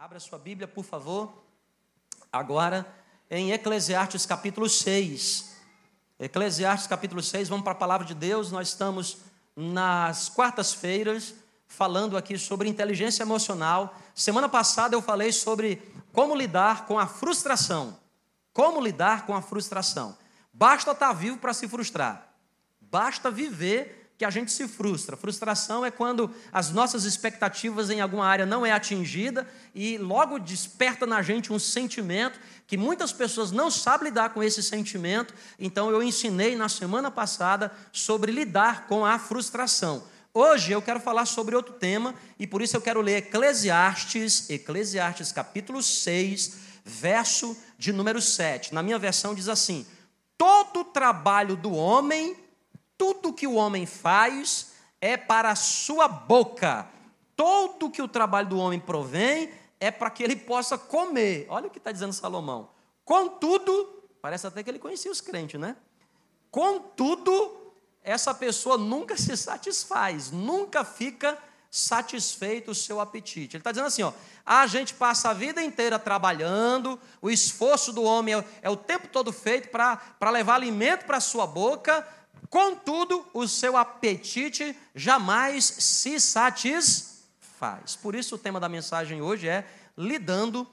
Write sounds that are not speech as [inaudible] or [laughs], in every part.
Abra sua Bíblia, por favor. Agora em Eclesiastes capítulo 6. Eclesiastes capítulo 6, vamos para a palavra de Deus. Nós estamos nas quartas-feiras falando aqui sobre inteligência emocional. Semana passada eu falei sobre como lidar com a frustração. Como lidar com a frustração. Basta estar vivo para se frustrar. Basta viver que a gente se frustra. Frustração é quando as nossas expectativas em alguma área não é atingida e logo desperta na gente um sentimento que muitas pessoas não sabem lidar com esse sentimento. Então eu ensinei na semana passada sobre lidar com a frustração. Hoje eu quero falar sobre outro tema e por isso eu quero ler Eclesiastes, Eclesiastes capítulo 6, verso de número 7. Na minha versão diz assim: Todo trabalho do homem tudo que o homem faz é para a sua boca. Todo que o trabalho do homem provém é para que ele possa comer. Olha o que está dizendo Salomão. Contudo, parece até que ele conhecia os crentes, né? Contudo, essa pessoa nunca se satisfaz, nunca fica satisfeito o seu apetite. Ele está dizendo assim: ó, a gente passa a vida inteira trabalhando, o esforço do homem é, é o tempo todo feito para levar alimento para a sua boca, Contudo, o seu apetite jamais se satisfaz. Por isso, o tema da mensagem hoje é lidando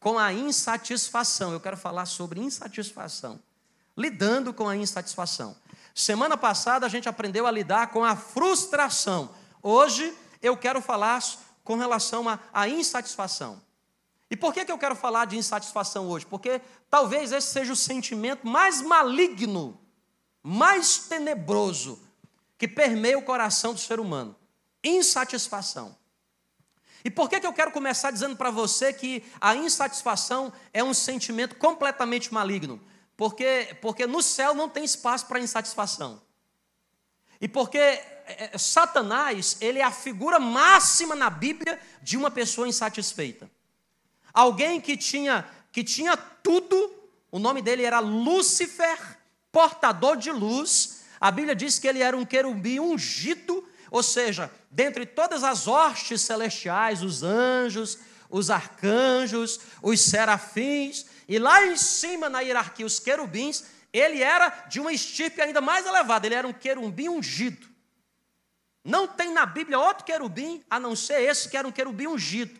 com a insatisfação. Eu quero falar sobre insatisfação. Lidando com a insatisfação. Semana passada a gente aprendeu a lidar com a frustração. Hoje eu quero falar com relação à insatisfação. E por que, que eu quero falar de insatisfação hoje? Porque talvez esse seja o sentimento mais maligno mais tenebroso que permeia o coração do ser humano: insatisfação. E por que, que eu quero começar dizendo para você que a insatisfação é um sentimento completamente maligno? Porque, porque no céu não tem espaço para insatisfação. E porque é, é, Satanás, ele é a figura máxima na Bíblia de uma pessoa insatisfeita. Alguém que tinha, que tinha tudo, o nome dele era Lúcifer, portador de luz. A Bíblia diz que ele era um querubim ungido, ou seja, dentre todas as hostes celestiais, os anjos, os arcanjos, os serafins, e lá em cima na hierarquia, os querubins, ele era de uma estirpe ainda mais elevada, ele era um querubim ungido. Não tem na Bíblia outro querubim a não ser esse que era um querubim ungido.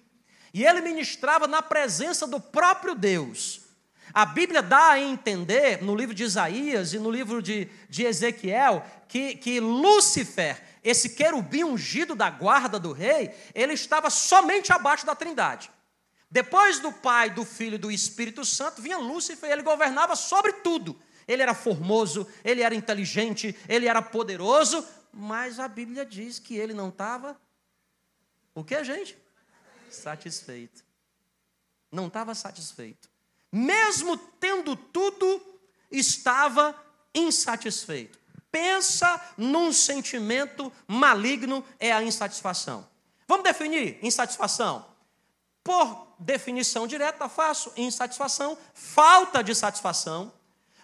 E ele ministrava na presença do próprio Deus. A Bíblia dá a entender, no livro de Isaías e no livro de, de Ezequiel, que, que Lúcifer, esse querubim ungido da guarda do rei, ele estava somente abaixo da trindade. Depois do Pai, do Filho e do Espírito Santo, vinha Lúcifer e ele governava sobre tudo. Ele era formoso, ele era inteligente, ele era poderoso, mas a Bíblia diz que ele não estava. O que, gente? Satisfeito. Não estava satisfeito mesmo tendo tudo, estava insatisfeito. Pensa num sentimento maligno é a insatisfação. Vamos definir insatisfação? Por definição direta, faço insatisfação, falta de satisfação,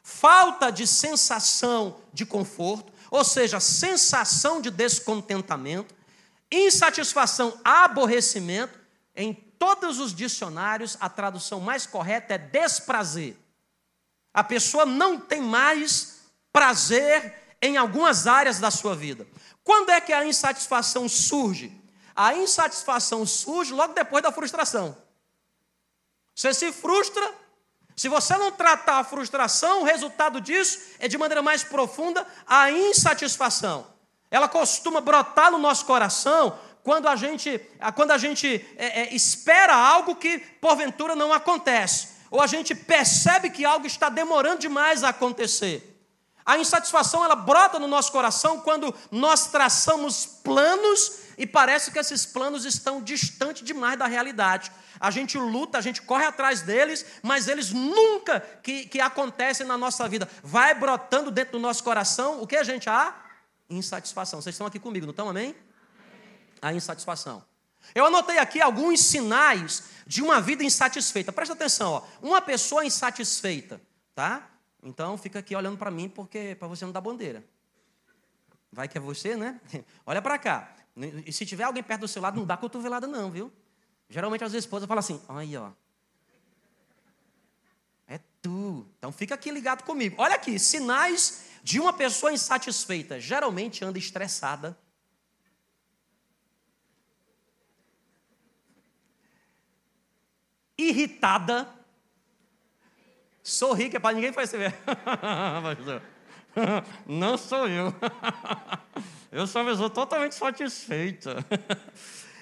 falta de sensação de conforto, ou seja, sensação de descontentamento, insatisfação, aborrecimento, em todos os dicionários, a tradução mais correta é desprazer. A pessoa não tem mais prazer em algumas áreas da sua vida. Quando é que a insatisfação surge? A insatisfação surge logo depois da frustração. Você se frustra, se você não tratar a frustração, o resultado disso é de maneira mais profunda a insatisfação. Ela costuma brotar no nosso coração quando a gente, quando a gente é, é, espera algo que porventura não acontece, ou a gente percebe que algo está demorando demais a acontecer. A insatisfação ela brota no nosso coração quando nós traçamos planos e parece que esses planos estão distantes demais da realidade. A gente luta, a gente corre atrás deles, mas eles nunca que, que acontecem na nossa vida. Vai brotando dentro do nosso coração o que a gente? A insatisfação. Vocês estão aqui comigo, não estão? Amém? A insatisfação. Eu anotei aqui alguns sinais de uma vida insatisfeita. Presta atenção, ó. uma pessoa insatisfeita, tá? Então fica aqui olhando para mim porque para você não dar bandeira. Vai que é você, né? [laughs] Olha para cá. E se tiver alguém perto do seu lado, não dá cotovelada não, viu? Geralmente as esposas falam assim: aí, ó. É tu. Então fica aqui ligado comigo. Olha aqui, sinais de uma pessoa insatisfeita. Geralmente anda estressada. Irritada. Sorri, que é para ninguém perceber. [laughs] [laughs] Não sou eu. [laughs] Eu sou uma pessoa totalmente satisfeita.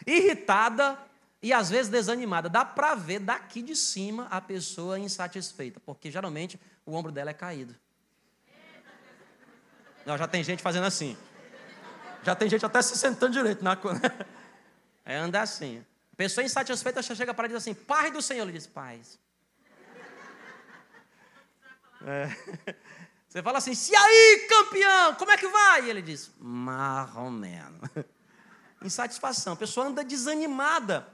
Irritada e às vezes desanimada. Dá para ver daqui de cima a pessoa insatisfeita, porque geralmente o ombro dela é caído. Não, já tem gente fazendo assim. Já tem gente até se sentando direito na É andar assim. A pessoa insatisfeita chega para dizer assim: Pai do Senhor. Ele diz: Paz. É. [laughs] Você fala assim: Se aí, campeão, como é que vai? E ele diz: Marromeno. [laughs] Insatisfação. A pessoa anda desanimada.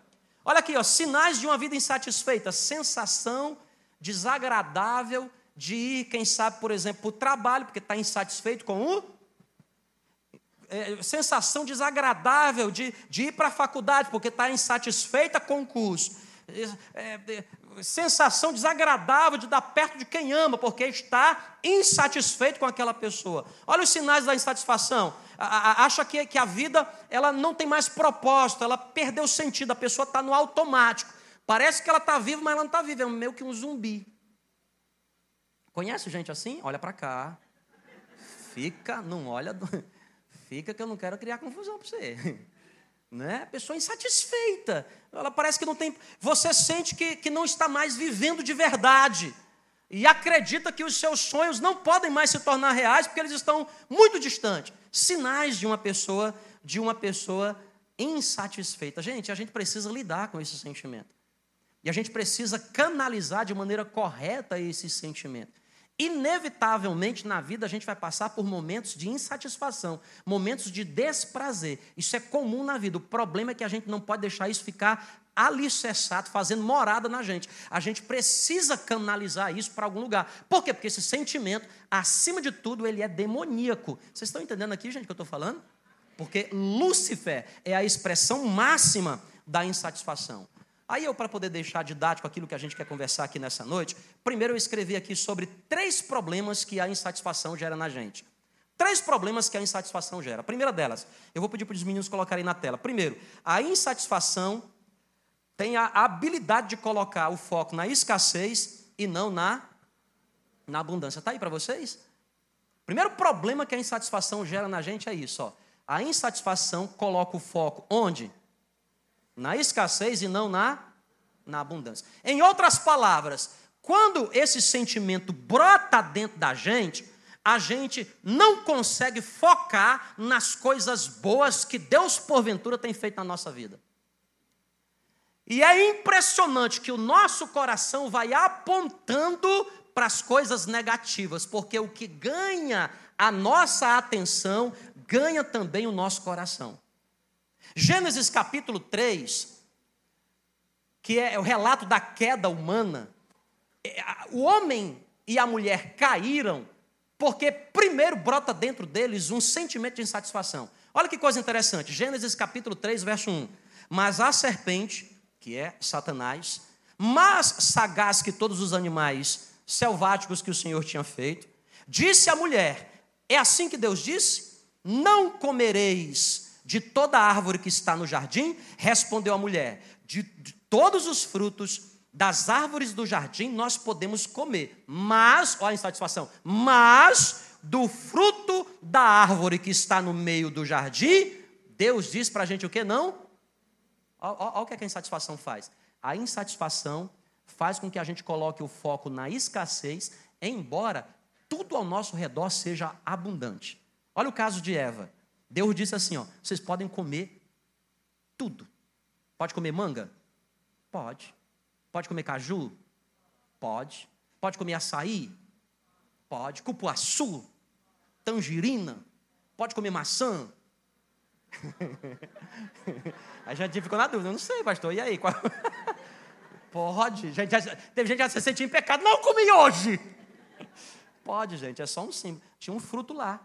Olha aqui, ó, sinais de uma vida insatisfeita, sensação desagradável de ir, quem sabe, por exemplo, para o trabalho, porque está insatisfeito com o. É, sensação desagradável de, de ir para a faculdade, porque está insatisfeita com o curso. É, é, sensação desagradável de dar perto de quem ama, porque está insatisfeito com aquela pessoa. Olha os sinais da insatisfação acha que, que a vida ela não tem mais propósito, ela perdeu o sentido, a pessoa está no automático. Parece que ela está viva, mas ela não está viva, é meio que um zumbi. Conhece gente assim? Olha para cá. Fica, não olha. Fica que eu não quero criar confusão para você. [laughs] Né? Pessoa insatisfeita. Ela parece que não tem. Você sente que, que não está mais vivendo de verdade e acredita que os seus sonhos não podem mais se tornar reais porque eles estão muito distantes. Sinais de uma pessoa, de uma pessoa insatisfeita. Gente, a gente precisa lidar com esse sentimento. E a gente precisa canalizar de maneira correta esse sentimento. Inevitavelmente na vida a gente vai passar por momentos de insatisfação, momentos de desprazer. Isso é comum na vida. O problema é que a gente não pode deixar isso ficar alicerçado, fazendo morada na gente. A gente precisa canalizar isso para algum lugar. Por quê? Porque esse sentimento, acima de tudo, ele é demoníaco. Vocês estão entendendo aqui, gente, o que eu estou falando? Porque Lúcifer é a expressão máxima da insatisfação. Aí eu, para poder deixar didático aquilo que a gente quer conversar aqui nessa noite, primeiro eu escrevi aqui sobre três problemas que a insatisfação gera na gente. Três problemas que a insatisfação gera. A primeira delas, eu vou pedir para os meninos colocarem na tela. Primeiro, a insatisfação tem a habilidade de colocar o foco na escassez e não na, na abundância. Está aí para vocês? Primeiro problema que a insatisfação gera na gente é isso. Ó. A insatisfação coloca o foco onde? Na escassez e não na, na abundância. Em outras palavras, quando esse sentimento brota dentro da gente, a gente não consegue focar nas coisas boas que Deus, porventura, tem feito na nossa vida. E é impressionante que o nosso coração vai apontando para as coisas negativas, porque o que ganha a nossa atenção ganha também o nosso coração. Gênesis capítulo 3, que é o relato da queda humana, é, o homem e a mulher caíram porque primeiro brota dentro deles um sentimento de insatisfação. Olha que coisa interessante, Gênesis capítulo 3, verso 1. Mas a serpente que é Satanás, mais sagaz que todos os animais selváticos que o Senhor tinha feito, disse à mulher: É assim que Deus disse? Não comereis de toda árvore que está no jardim? Respondeu a mulher: De, de todos os frutos das árvores do jardim nós podemos comer, mas, olha a insatisfação, mas do fruto da árvore que está no meio do jardim, Deus diz para a gente o que? Não Olha o que, que a insatisfação faz. A insatisfação faz com que a gente coloque o foco na escassez, embora tudo ao nosso redor seja abundante. Olha o caso de Eva. Deus disse assim: ó, vocês podem comer tudo. Pode comer manga? Pode. Pode comer caju? Pode. Pode comer açaí? Pode. Cupuaçu? Tangerina? Pode comer maçã? [laughs] a gente ficou na dúvida, eu não sei, pastor, e aí? Qual... [laughs] Pode, gente, já, teve gente que já se sentia em pecado, não comi hoje. Pode, gente, é só um símbolo. Tinha um fruto lá,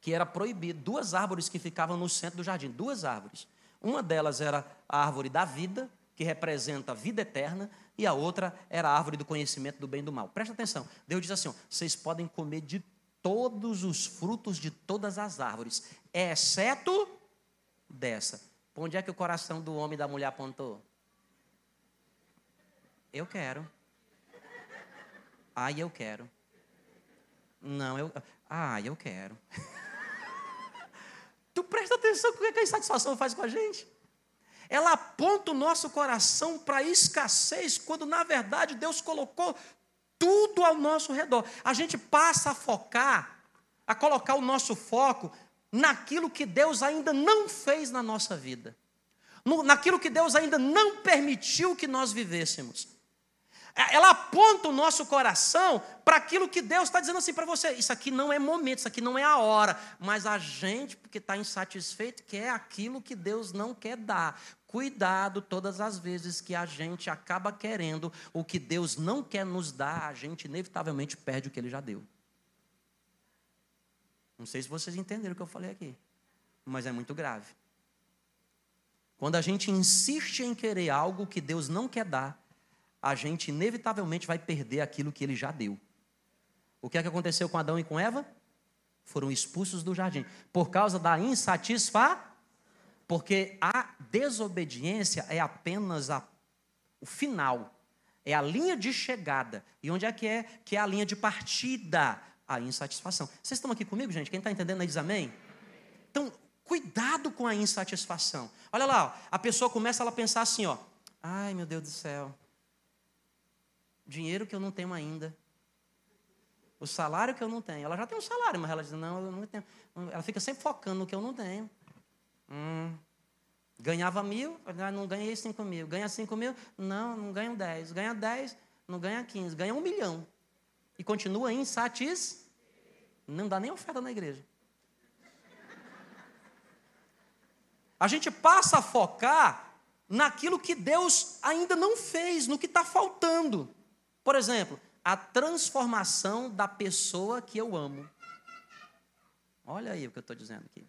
que era proibido, duas árvores que ficavam no centro do jardim, duas árvores. Uma delas era a árvore da vida, que representa a vida eterna, e a outra era a árvore do conhecimento do bem e do mal. Presta atenção. Deus diz assim: ó, vocês podem comer de todos os frutos de todas as árvores, exceto dessa. Por onde é que o coração do homem e da mulher apontou? Eu quero. Ai, eu quero. Não, eu. Ai, eu quero. [laughs] presta atenção o que a insatisfação faz com a gente? Ela aponta o nosso coração para escassez, quando na verdade Deus colocou tudo ao nosso redor. A gente passa a focar, a colocar o nosso foco naquilo que Deus ainda não fez na nossa vida, naquilo que Deus ainda não permitiu que nós vivêssemos. É, ela aponta o nosso coração para aquilo que Deus está dizendo assim para você. Isso aqui não é momento, isso aqui não é a hora. Mas a gente, porque está insatisfeito, quer aquilo que Deus não quer dar. Cuidado todas as vezes que a gente acaba querendo o que Deus não quer nos dar, a gente inevitavelmente perde o que Ele já deu. Não sei se vocês entenderam o que eu falei aqui, mas é muito grave. Quando a gente insiste em querer algo que Deus não quer dar, a gente inevitavelmente vai perder aquilo que ele já deu. O que é que aconteceu com Adão e com Eva? Foram expulsos do jardim por causa da insatisfação. Porque a desobediência é apenas a, o final, é a linha de chegada. E onde é que é? Que é a linha de partida, a insatisfação. Vocês estão aqui comigo, gente? Quem está entendendo aí diz amém? Então, cuidado com a insatisfação. Olha lá, ó, a pessoa começa a pensar assim, ó. Ai, meu Deus do céu dinheiro que eu não tenho ainda, o salário que eu não tenho. Ela já tem um salário, mas ela diz: não, eu não tenho. Ela fica sempre focando no que eu não tenho. Hum, ganhava mil, não ganhei cinco mil. Ganha cinco mil? Não, não ganho dez. Ganha dez, não ganha quinze. Ganha um milhão. E continua insatis. Não dá nem oferta na igreja. A gente passa a focar naquilo que Deus ainda não fez, no que está faltando. Por exemplo, a transformação da pessoa que eu amo. Olha aí o que eu estou dizendo aqui.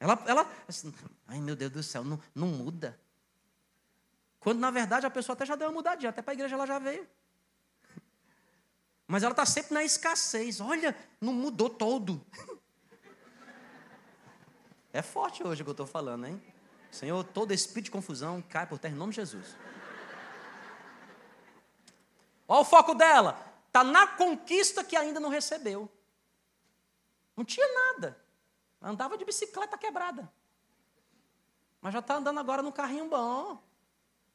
Ela, ela, assim, ai meu Deus do céu, não, não muda. Quando na verdade a pessoa até já deu uma mudadinha, até para a igreja ela já veio. Mas ela está sempre na escassez. Olha, não mudou todo. É forte hoje o que eu estou falando, hein? Senhor, todo espírito de confusão cai por terra em nome de Jesus. Olha o foco dela. Está na conquista que ainda não recebeu. Não tinha nada. Andava de bicicleta quebrada. Mas já está andando agora no carrinho bom.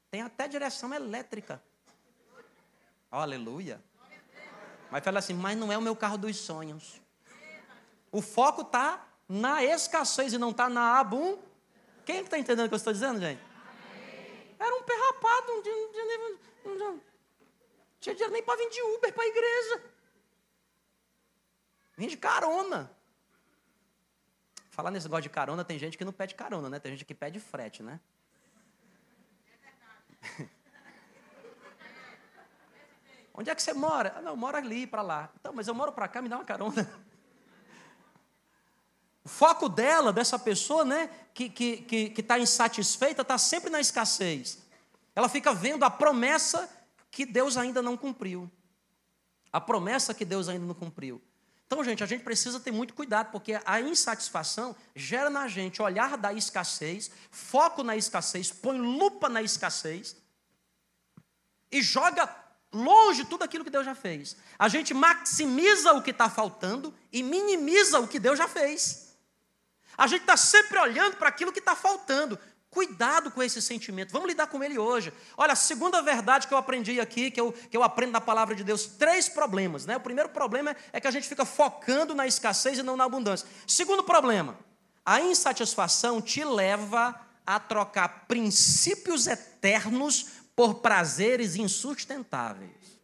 Tem até direção elétrica. Aleluia. Mas fala assim, mas não é o meu carro dos sonhos. O foco está na escassez e não está na abum. Quem está entendendo o que eu estou dizendo, gente? Era um perrapado, um um tinha dinheiro nem para vir de Uber para a igreja. Vem de carona. Falar nesse negócio de carona, tem gente que não pede carona, né? Tem gente que pede frete, né? [laughs] Onde é que você mora? Ah, não, eu moro ali para lá. Então, mas eu moro para cá, me dá uma carona. [laughs] O foco dela, dessa pessoa, né, que está que, que, que tá insatisfeita, está sempre na escassez. Ela fica vendo a promessa que Deus ainda não cumpriu. A promessa que Deus ainda não cumpriu. Então, gente, a gente precisa ter muito cuidado, porque a insatisfação gera na gente olhar da escassez, foco na escassez, põe lupa na escassez e joga longe tudo aquilo que Deus já fez. A gente maximiza o que está faltando e minimiza o que Deus já fez. A gente está sempre olhando para aquilo que está faltando. Cuidado com esse sentimento, vamos lidar com ele hoje. Olha, a segunda verdade que eu aprendi aqui, que eu, que eu aprendo da palavra de Deus, três problemas. Né? O primeiro problema é que a gente fica focando na escassez e não na abundância. Segundo problema, a insatisfação te leva a trocar princípios eternos por prazeres insustentáveis.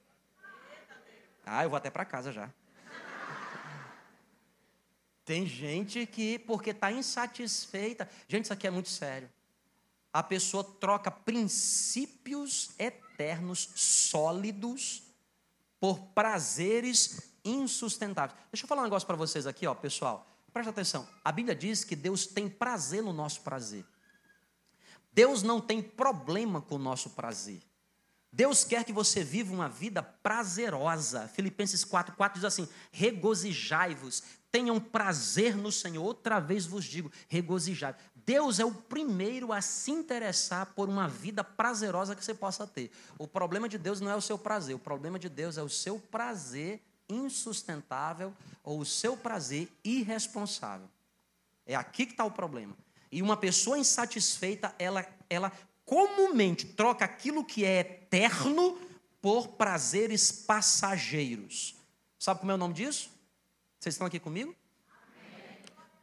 Ah, eu vou até para casa já. Tem gente que, porque está insatisfeita. Gente, isso aqui é muito sério a pessoa troca princípios eternos, sólidos, por prazeres insustentáveis. Deixa eu falar um negócio para vocês aqui, ó, pessoal. Presta atenção. A Bíblia diz que Deus tem prazer no nosso prazer. Deus não tem problema com o nosso prazer. Deus quer que você viva uma vida prazerosa. Filipenses 4,4 diz assim: regozijai-vos, tenham prazer no Senhor. Outra vez vos digo, regozijai. Deus é o primeiro a se interessar por uma vida prazerosa que você possa ter. O problema de Deus não é o seu prazer, o problema de Deus é o seu prazer insustentável ou o seu prazer irresponsável. É aqui que está o problema. E uma pessoa insatisfeita, ela, ela comumente troca aquilo que é eterno por prazeres passageiros. Sabe como é o nome disso? Vocês estão aqui comigo?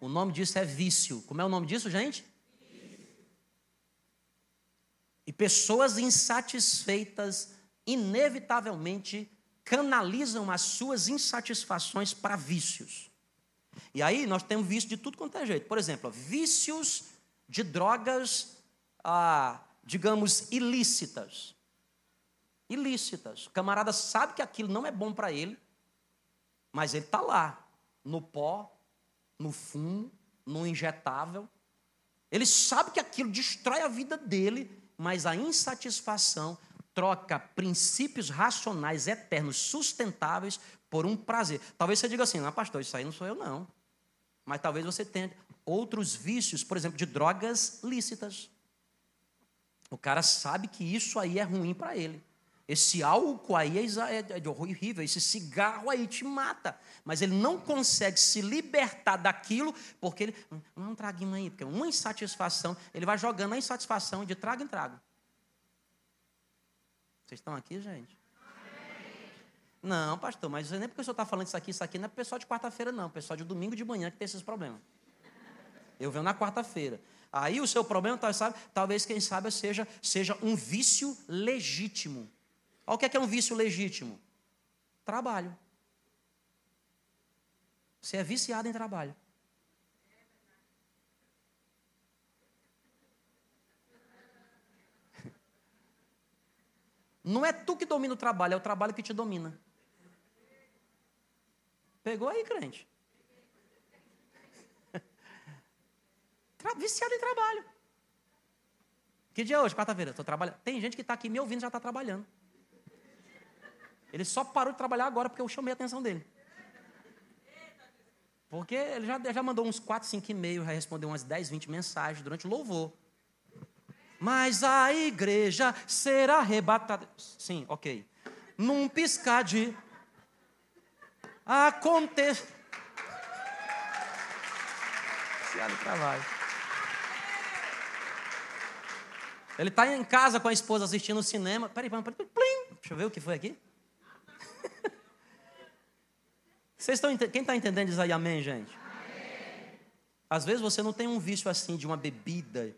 O nome disso é vício. Como é o nome disso, gente? E pessoas insatisfeitas, inevitavelmente, canalizam as suas insatisfações para vícios. E aí nós temos vício de tudo quanto é jeito. Por exemplo, vícios de drogas ah, digamos, ilícitas. Ilícitas. O camarada sabe que aquilo não é bom para ele, mas ele está lá, no pó, no fumo, no injetável. Ele sabe que aquilo destrói a vida dele, mas a insatisfação troca princípios racionais eternos, sustentáveis, por um prazer. Talvez você diga assim: não, pastor, isso aí não sou eu, não. Mas talvez você tenha outros vícios, por exemplo, de drogas lícitas. O cara sabe que isso aí é ruim para ele. Esse álcool aí é, é, é horrível, esse cigarro aí te mata. Mas ele não consegue se libertar daquilo, porque ele. Hum, um traguinho aí, porque uma insatisfação, ele vai jogando a insatisfação de trago em trago. Vocês estão aqui, gente? Não, pastor, mas nem porque o senhor está falando isso aqui, isso aqui não é pessoal de quarta-feira, não. Pessoal de domingo de manhã que tem esses problemas. Eu venho na quarta-feira. Aí o seu problema, talvez, quem sabe, seja, seja um vício legítimo. Olha o que é, que é um vício legítimo? Trabalho. Você é viciado em trabalho. [laughs] Não é tu que domina o trabalho, é o trabalho que te domina. Pegou aí, crente? [laughs] viciado em trabalho. Que dia é hoje? Quarta-feira. Estou trabalhando. Tem gente que está aqui me ouvindo já está trabalhando. Ele só parou de trabalhar agora porque eu chamei a atenção dele. Porque ele já, já mandou uns 4, 5 e-mails, já respondeu umas 10, 20 mensagens durante o louvor. Mas a igreja será arrebatada. Sim, ok. Num piscar de. Acontece. Viciado trabalho. Ele está em casa com a esposa assistindo o cinema. Peraí, peraí, peraí. Deixa eu ver o que foi aqui. Vocês estão Quem está entendendo diz aí amém, gente? Amém. Às vezes você não tem um vício assim de uma bebida,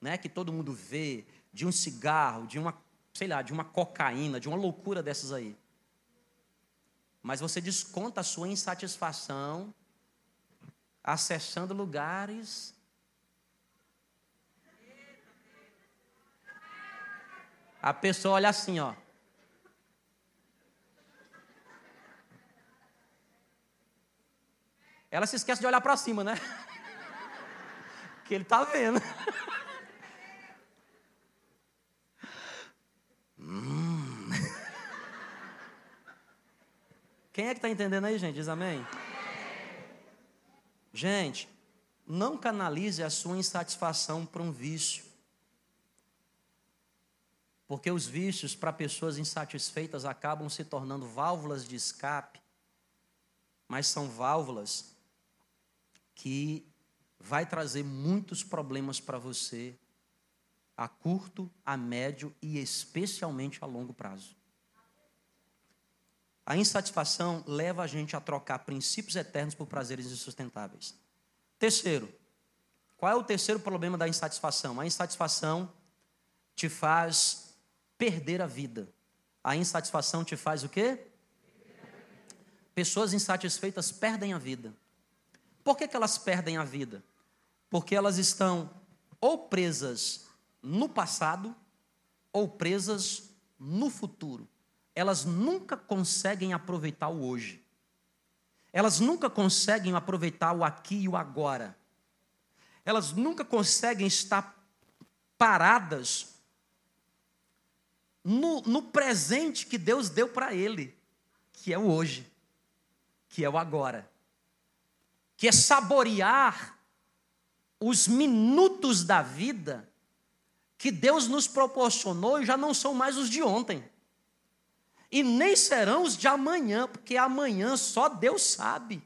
né, que todo mundo vê, de um cigarro, de uma, sei lá, de uma cocaína, de uma loucura dessas aí. Mas você desconta a sua insatisfação acessando lugares A pessoa olha assim, ó. Ela se esquece de olhar para cima, né? [laughs] que ele tá vendo. [laughs] hum. Quem é que está entendendo aí, gente? Diz amém. Gente, não canalize a sua insatisfação para um vício. Porque os vícios para pessoas insatisfeitas acabam se tornando válvulas de escape, mas são válvulas que vai trazer muitos problemas para você a curto, a médio e especialmente a longo prazo. A insatisfação leva a gente a trocar princípios eternos por prazeres insustentáveis. Terceiro, qual é o terceiro problema da insatisfação? A insatisfação te faz perder a vida. A insatisfação te faz o quê? Pessoas insatisfeitas perdem a vida. Por que, que elas perdem a vida? Porque elas estão ou presas no passado ou presas no futuro. Elas nunca conseguem aproveitar o hoje. elas nunca conseguem aproveitar o aqui e o agora. Elas nunca conseguem estar paradas no, no presente que Deus deu para ele, que é o hoje, que é o agora, que é saborear os minutos da vida que Deus nos proporcionou e já não são mais os de ontem. E nem serão os de amanhã, porque amanhã só Deus sabe.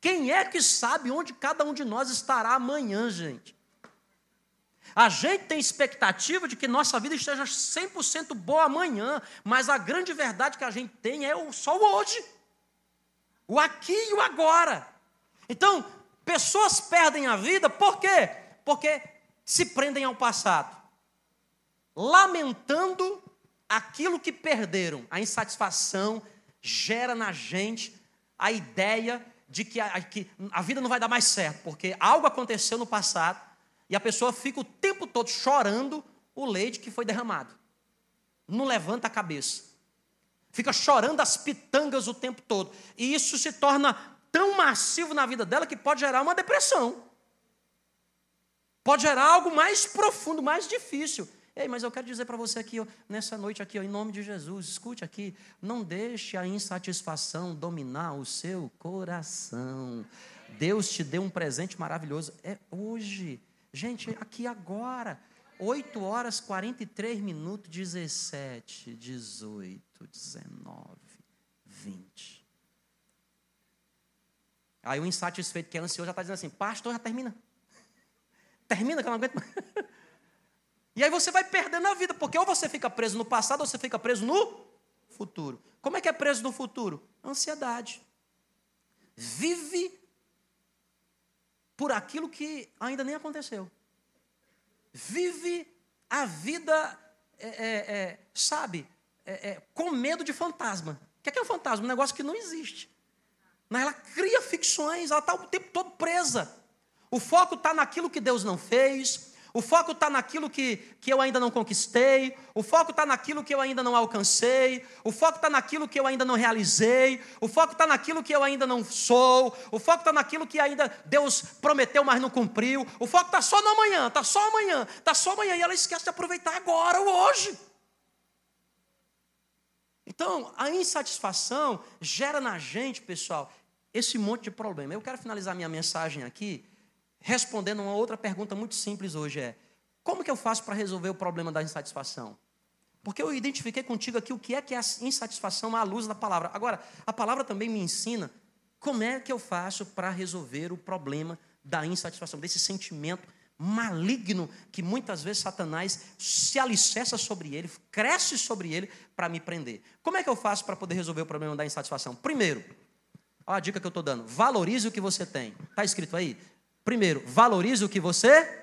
Quem é que sabe onde cada um de nós estará amanhã, gente? A gente tem expectativa de que nossa vida esteja 100% boa amanhã, mas a grande verdade que a gente tem é só o hoje. O aqui e o agora. Então, pessoas perdem a vida por quê? Porque se prendem ao passado, lamentando aquilo que perderam. A insatisfação gera na gente a ideia de que a, que a vida não vai dar mais certo, porque algo aconteceu no passado e a pessoa fica o tempo todo chorando o leite que foi derramado. Não levanta a cabeça. Fica chorando as pitangas o tempo todo. E isso se torna tão massivo na vida dela que pode gerar uma depressão. Pode gerar algo mais profundo, mais difícil. Ei, mas eu quero dizer para você aqui, nessa noite aqui, em nome de Jesus, escute aqui, não deixe a insatisfação dominar o seu coração. Deus te deu um presente maravilhoso. É hoje. Gente, aqui agora. 8 horas 43 minutos, 17, 18, 19, 20. Aí o insatisfeito que é ansioso já está dizendo assim, pastor, já termina. Termina que eu não aguento mais. [laughs] E aí você vai perdendo a vida, porque ou você fica preso no passado ou você fica preso no futuro. Como é que é preso no futuro? Ansiedade. Vive por aquilo que ainda nem aconteceu. Vive a vida, é, é, é, sabe, é, é, com medo de fantasma. O que é, que é um fantasma? Um negócio que não existe. Mas ela cria ficções, ela está o tempo todo presa. O foco está naquilo que Deus não fez, o foco está naquilo que, que eu ainda não conquistei, o foco está naquilo que eu ainda não alcancei, o foco está naquilo que eu ainda não realizei, o foco está naquilo que eu ainda não sou, o foco está naquilo que ainda Deus prometeu, mas não cumpriu, o foco está só no amanhã, está só amanhã, está só amanhã, e ela esquece de aproveitar agora, o hoje. Então, a insatisfação gera na gente, pessoal, esse monte de problema. Eu quero finalizar minha mensagem aqui respondendo uma outra pergunta muito simples hoje é: como que eu faço para resolver o problema da insatisfação? Porque eu identifiquei contigo aqui o que é que é a insatisfação à luz da palavra. Agora, a palavra também me ensina como é que eu faço para resolver o problema da insatisfação, desse sentimento maligno que muitas vezes Satanás se alicerça sobre ele, cresce sobre ele para me prender. Como é que eu faço para poder resolver o problema da insatisfação? Primeiro, olha a dica que eu estou dando: valorize o que você tem. Está escrito aí? Primeiro, valorize o que você.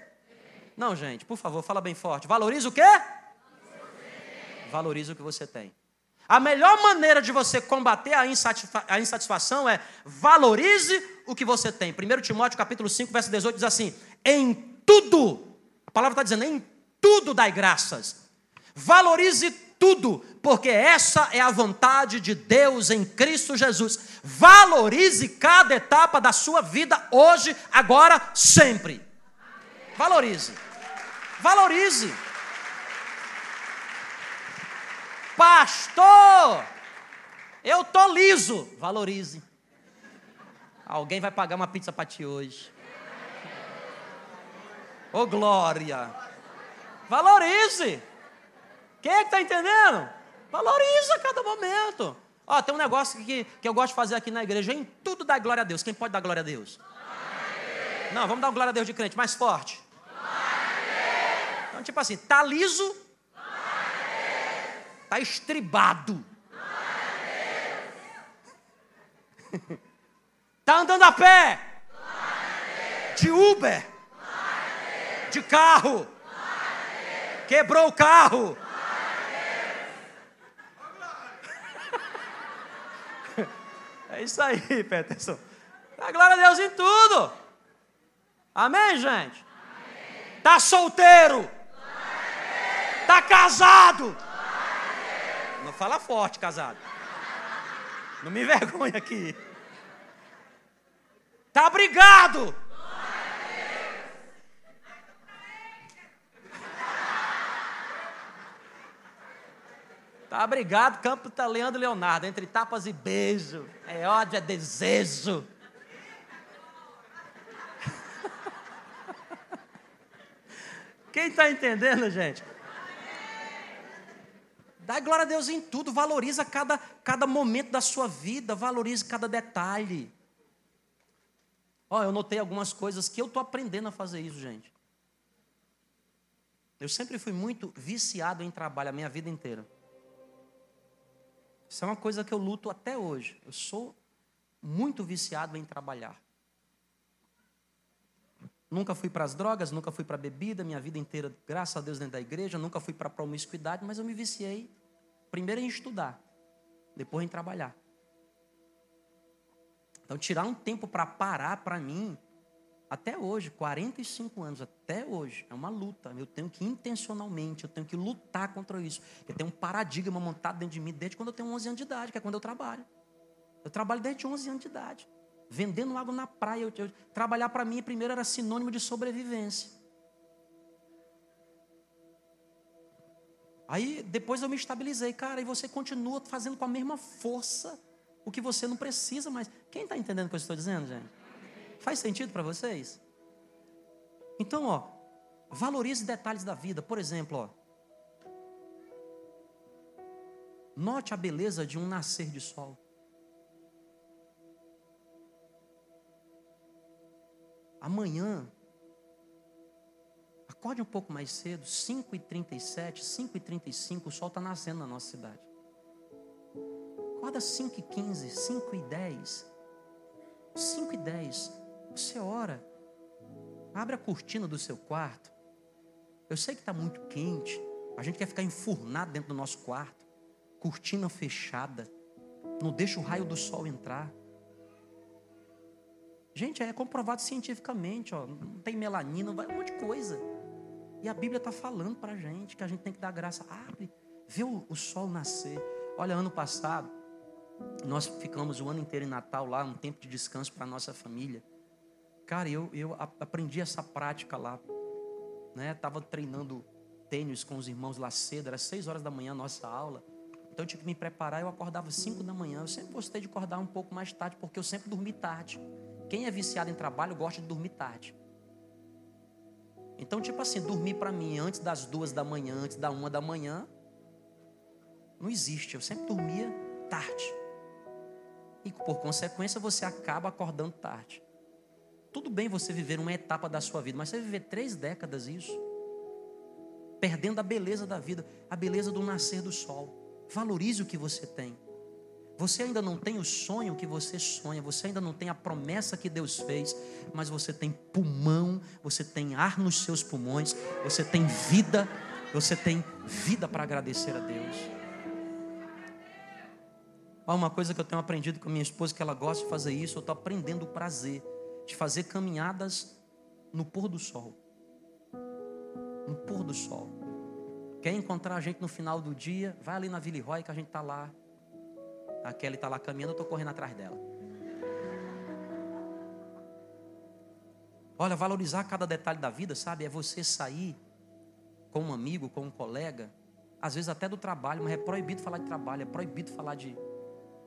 Não, gente, por favor, fala bem forte. Valorize o quê? Valorize o que você tem. A melhor maneira de você combater a, insatisfa a insatisfação é valorize o que você tem. 1 Timóteo capítulo 5, verso 18 diz assim: em tudo, a palavra está dizendo, em tudo dai graças. Valorize tudo, porque essa é a vontade de Deus em Cristo Jesus. Valorize cada etapa da sua vida hoje, agora, sempre. Valorize. Valorize. Pastor, eu tô liso. Valorize. Alguém vai pagar uma pizza para ti hoje. Ô oh, glória. Valorize. Quem é que está entendendo? Valoriza cada momento. Ó, tem um negócio que, que eu gosto de fazer aqui na igreja. Em tudo dá glória a Deus. Quem pode dar glória a Deus? Não, vamos dar glória a Deus de crente mais forte. Então, tipo assim, tá liso, tá estribado. [laughs] tá andando a pé. De Uber. De carro. Quebrou o carro. É isso aí, Peterson. Dá glória a Deus em tudo. Amém, gente? Tá solteiro? Tá casado? Não fala forte, casado. Não me envergonha aqui. Tá obrigado! Tá obrigado, campo tá Leandro Leonardo, entre tapas e beijo. É ódio, é desejo. [laughs] Quem está entendendo, gente? Dá glória a Deus em tudo, valoriza cada, cada momento da sua vida, valorize cada detalhe. Ó, oh, eu notei algumas coisas que eu estou aprendendo a fazer isso, gente. Eu sempre fui muito viciado em trabalho a minha vida inteira. Isso é uma coisa que eu luto até hoje. Eu sou muito viciado em trabalhar. Nunca fui para as drogas, nunca fui para a bebida, minha vida inteira, graças a Deus, dentro da igreja, nunca fui para a promiscuidade, mas eu me viciei primeiro em estudar, depois em trabalhar. Então, tirar um tempo para parar, para mim, até hoje, 45 anos, até hoje, é uma luta. Eu tenho que intencionalmente, eu tenho que lutar contra isso. Eu tenho um paradigma montado dentro de mim desde quando eu tenho 11 anos de idade, que é quando eu trabalho. Eu trabalho desde 11 anos de idade. Vendendo água na praia. Eu, eu, trabalhar para mim primeiro era sinônimo de sobrevivência. Aí depois eu me estabilizei, cara, e você continua fazendo com a mesma força o que você não precisa mais. Quem está entendendo o que eu estou dizendo, gente? Faz sentido para vocês? Então, ó, valorize detalhes da vida. Por exemplo, ó, note a beleza de um nascer de sol. Amanhã, acorde um pouco mais cedo, 5h37, 5h35, o sol está nascendo na nossa cidade. Acorda 5h15, 5h10, 5h10. Você ora. Abre a cortina do seu quarto. Eu sei que está muito quente. A gente quer ficar enfurnado dentro do nosso quarto. Cortina fechada. Não deixa o raio do sol entrar. Gente, é comprovado cientificamente, ó, não tem melanina, vai um monte de coisa. E a Bíblia está falando para a gente que a gente tem que dar graça. Abre, vê o, o sol nascer. Olha, ano passado, nós ficamos o ano inteiro em Natal lá, um tempo de descanso para a nossa família. Cara, eu, eu aprendi essa prática lá. Né? Tava treinando tênis com os irmãos lá cedo, era seis horas da manhã a nossa aula. Então eu tinha que me preparar, eu acordava cinco da manhã. Eu sempre gostei de acordar um pouco mais tarde, porque eu sempre dormi tarde. Quem é viciado em trabalho gosta de dormir tarde. Então, tipo assim, dormir para mim antes das duas da manhã, antes da uma da manhã, não existe. Eu sempre dormia tarde. E por consequência você acaba acordando tarde. Tudo bem você viver uma etapa da sua vida, mas você viver três décadas isso, perdendo a beleza da vida, a beleza do nascer do sol. Valorize o que você tem. Você ainda não tem o sonho que você sonha, você ainda não tem a promessa que Deus fez, mas você tem pulmão, você tem ar nos seus pulmões, você tem vida, você tem vida para agradecer a Deus. Há uma coisa que eu tenho aprendido com minha esposa, que ela gosta de fazer isso, eu estou aprendendo o prazer de fazer caminhadas no pôr do sol. No pôr do sol. Quer encontrar a gente no final do dia? Vai ali na Vila que a gente está lá. A Kelly está lá caminhando, eu estou correndo atrás dela. Olha, valorizar cada detalhe da vida, sabe? É você sair com um amigo, com um colega, às vezes até do trabalho, mas é proibido falar de trabalho, é proibido falar de.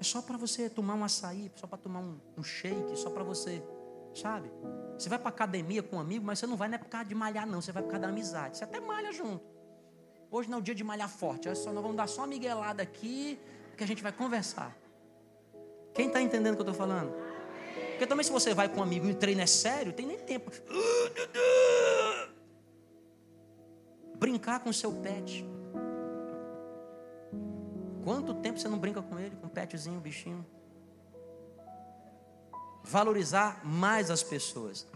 É só para você tomar um açaí, só para tomar um, um shake, só para você sabe? Você vai para academia com um amigo, mas você não vai não é por causa de malhar, não. Você vai por causa da amizade. Você até malha junto. Hoje não é o dia de malhar forte. Olha só, nós vamos dar só uma miguelada aqui, que a gente vai conversar. Quem está entendendo o que eu estou falando? Porque também se você vai com um amigo e o treino é sério, tem nem tempo. [gasps] Brincar com o seu pet. Quanto tempo você não brinca com ele, com o petzinho, o bichinho? Valorizar mais as pessoas.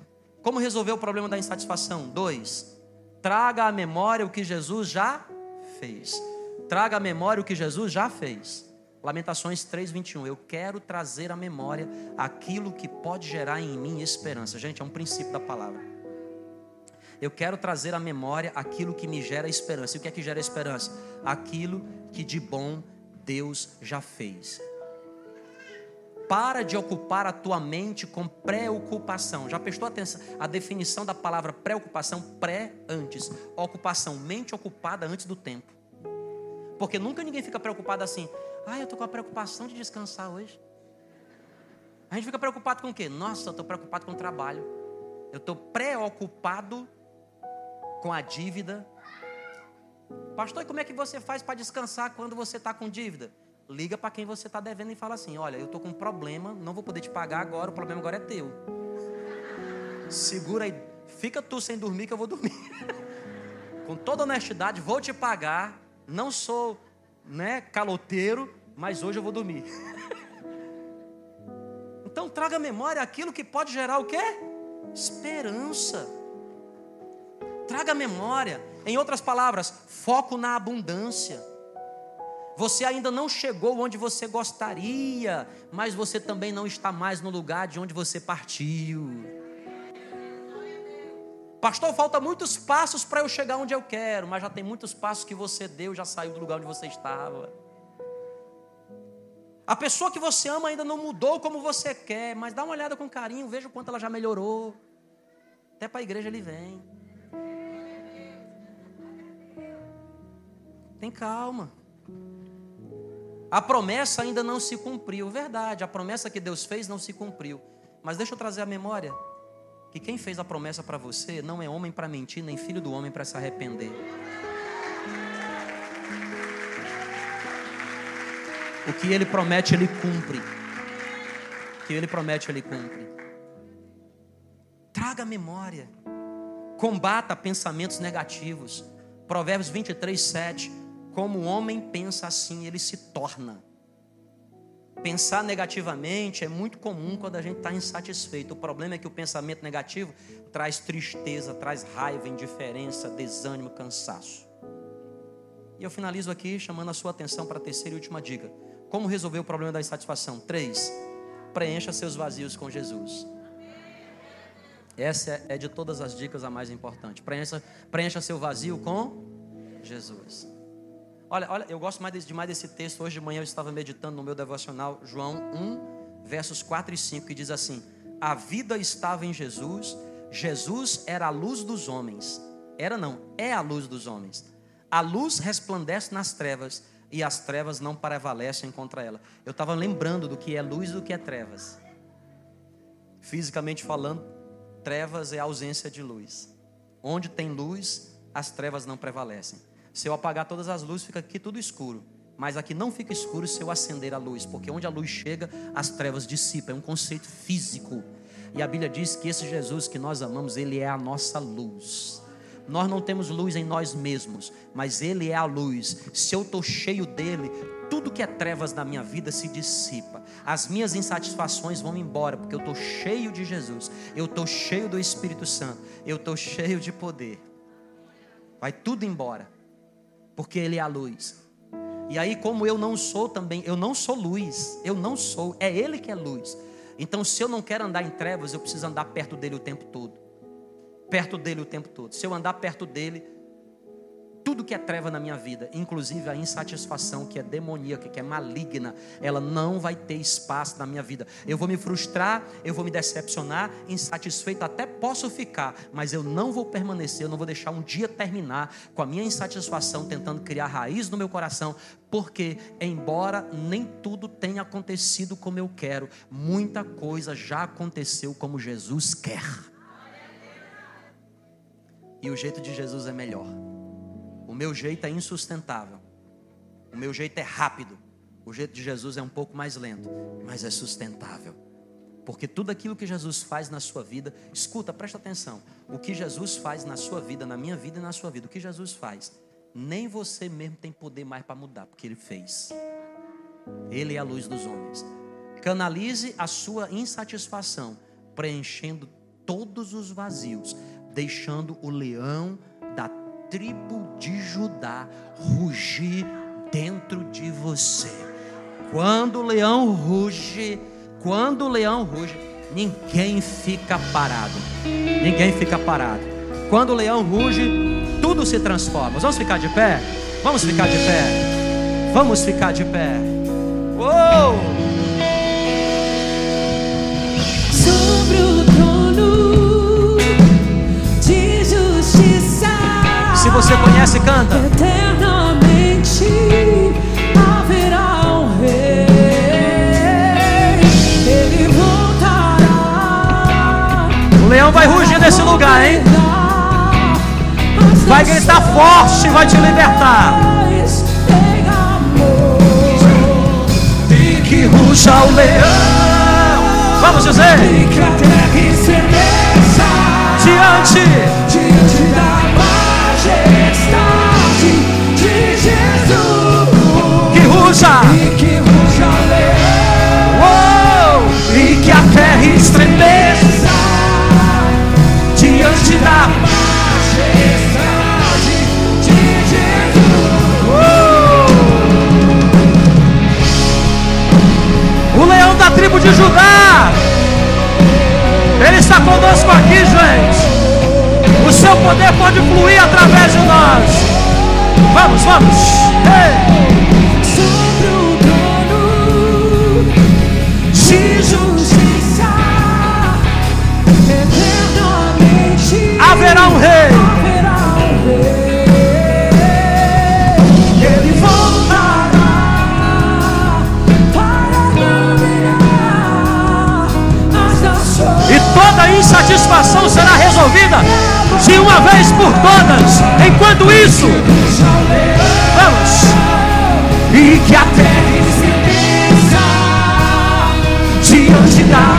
Como resolver o problema da insatisfação? Dois, traga à memória o que Jesus já fez. Traga à memória o que Jesus já fez. Lamentações 3:21. Eu quero trazer à memória aquilo que pode gerar em mim esperança. Gente, é um princípio da palavra. Eu quero trazer à memória aquilo que me gera esperança. E o que é que gera esperança? Aquilo que de bom Deus já fez. Para de ocupar a tua mente com preocupação. Já prestou atenção? A definição da palavra preocupação, pré antes. Ocupação, mente ocupada antes do tempo. Porque nunca ninguém fica preocupado assim. Ah, eu estou com a preocupação de descansar hoje. A gente fica preocupado com o quê? Nossa, eu estou preocupado com o trabalho. Eu estou preocupado com a dívida. Pastor, e como é que você faz para descansar quando você está com dívida? Liga para quem você está devendo e fala assim: Olha, eu estou com um problema, não vou poder te pagar agora, o problema agora é teu. Segura aí, fica tu sem dormir que eu vou dormir. [laughs] com toda honestidade, vou te pagar. Não sou né, caloteiro, mas hoje eu vou dormir. [laughs] então traga à memória aquilo que pode gerar o quê? Esperança. Traga à memória. Em outras palavras, foco na abundância. Você ainda não chegou onde você gostaria, mas você também não está mais no lugar de onde você partiu. Pastor, falta muitos passos para eu chegar onde eu quero, mas já tem muitos passos que você deu, já saiu do lugar onde você estava. A pessoa que você ama ainda não mudou como você quer, mas dá uma olhada com carinho, veja o quanto ela já melhorou. Até para a igreja ele vem. Tem calma. A promessa ainda não se cumpriu, verdade, a promessa que Deus fez não se cumpriu. Mas deixa eu trazer a memória que quem fez a promessa para você não é homem para mentir, nem filho do homem para se arrepender. O que ele promete, ele cumpre. O que ele promete, ele cumpre. Traga memória. Combata pensamentos negativos. Provérbios 23, 7. Como o homem pensa assim, ele se torna. Pensar negativamente é muito comum quando a gente está insatisfeito. O problema é que o pensamento negativo traz tristeza, traz raiva, indiferença, desânimo, cansaço. E eu finalizo aqui chamando a sua atenção para a terceira e última dica. Como resolver o problema da insatisfação? Três, preencha seus vazios com Jesus. Essa é de todas as dicas a mais importante. Preencha, preencha seu vazio com Jesus. Olha, olha, eu gosto mais demais desse texto. Hoje de manhã eu estava meditando no meu devocional, João 1, versos 4 e 5, que diz assim: A vida estava em Jesus, Jesus era a luz dos homens. Era não, é a luz dos homens. A luz resplandece nas trevas e as trevas não prevalecem contra ela. Eu estava lembrando do que é luz e do que é trevas. Fisicamente falando, trevas é ausência de luz. Onde tem luz, as trevas não prevalecem. Se eu apagar todas as luzes, fica aqui tudo escuro. Mas aqui não fica escuro se eu acender a luz, porque onde a luz chega, as trevas dissipam. É um conceito físico. E a Bíblia diz que esse Jesus que nós amamos, ele é a nossa luz. Nós não temos luz em nós mesmos, mas ele é a luz. Se eu estou cheio dele, tudo que é trevas na minha vida se dissipa. As minhas insatisfações vão embora, porque eu estou cheio de Jesus. Eu estou cheio do Espírito Santo. Eu estou cheio de poder. Vai tudo embora porque Ele é a luz. E aí, como eu não sou também, eu não sou luz, eu não sou, é Ele que é luz. Então, se eu não quero andar em trevas, eu preciso andar perto dele o tempo todo. Perto dele o tempo todo. Se eu andar perto dele, tudo que é treva na minha vida, inclusive a insatisfação que é demoníaca, que é maligna, ela não vai ter espaço na minha vida. Eu vou me frustrar, eu vou me decepcionar, insatisfeito até posso ficar, mas eu não vou permanecer, eu não vou deixar um dia terminar com a minha insatisfação tentando criar raiz no meu coração, porque embora nem tudo tenha acontecido como eu quero, muita coisa já aconteceu como Jesus quer. E o jeito de Jesus é melhor. Meu jeito é insustentável. O meu jeito é rápido. O jeito de Jesus é um pouco mais lento, mas é sustentável. Porque tudo aquilo que Jesus faz na sua vida, escuta, presta atenção. O que Jesus faz na sua vida, na minha vida e na sua vida, o que Jesus faz, nem você mesmo tem poder mais para mudar, porque Ele fez. Ele é a luz dos homens. Canalize a sua insatisfação, preenchendo todos os vazios, deixando o leão tribo de Judá rugir dentro de você. Quando o leão ruge, quando o leão ruge, ninguém fica parado. Ninguém fica parado. Quando o leão ruge, tudo se transforma. Vamos ficar de pé? Vamos ficar de pé. Vamos ficar de pé. Uou! Se você conhece, canta. Eternamente haverá um rei. Ele voltará. O leão vai rugir nesse lugar, hein? Vai gritar forte e vai te libertar. E que ruja o leão. Vamos dizer. Que a terra estremeça Diante. diante ruja. E que ruja leão. Uou! E que a terra estremeça. Diante da. majestade de Jesus. O leão da tribo de Judá. Ele está conosco aqui, gente. O seu poder pode fluir através de nós. Vamos, vamos. Insatisfação será resolvida de uma vez por todas. Enquanto isso, vamos. E que a terra Estremeça diante da.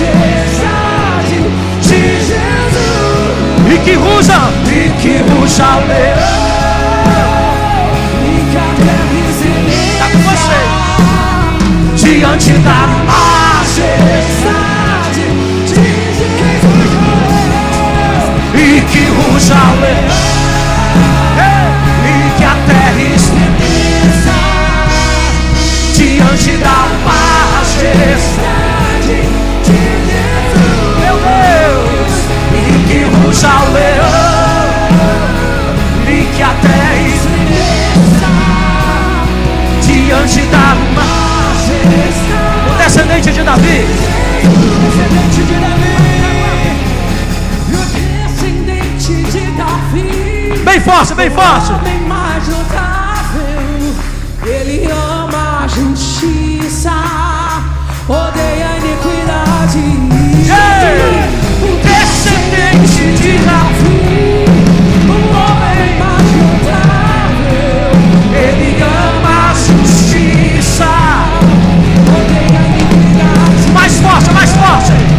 majestade de Jesus. E que ruja. E que ruja o leão. E que a terra Está com você. Diante da. majestade que ruja o leão. E que a terra estremeça diante da majestade. de Jesus. Meu Deus! E que ruja o leão. E que a terra estremeça diante da majestade. O descendente de Davi. Descendente de Davi. Bem forte, bem forte. Homem mais notável, ele ama a justiça, odeia a iniquidade. Ei! O Descendente de Davi. o homem mais notável, Ele ama a justiça. odeia a iniquidade. Mais forte, mais forte.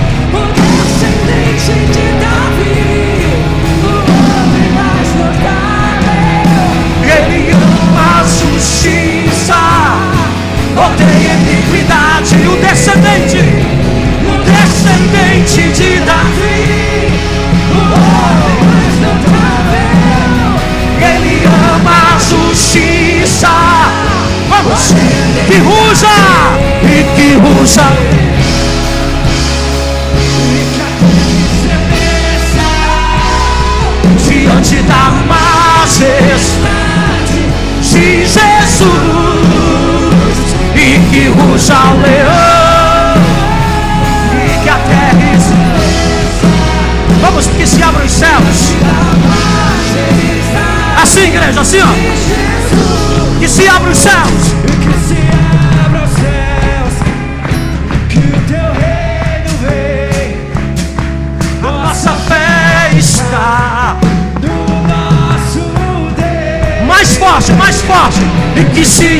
E que se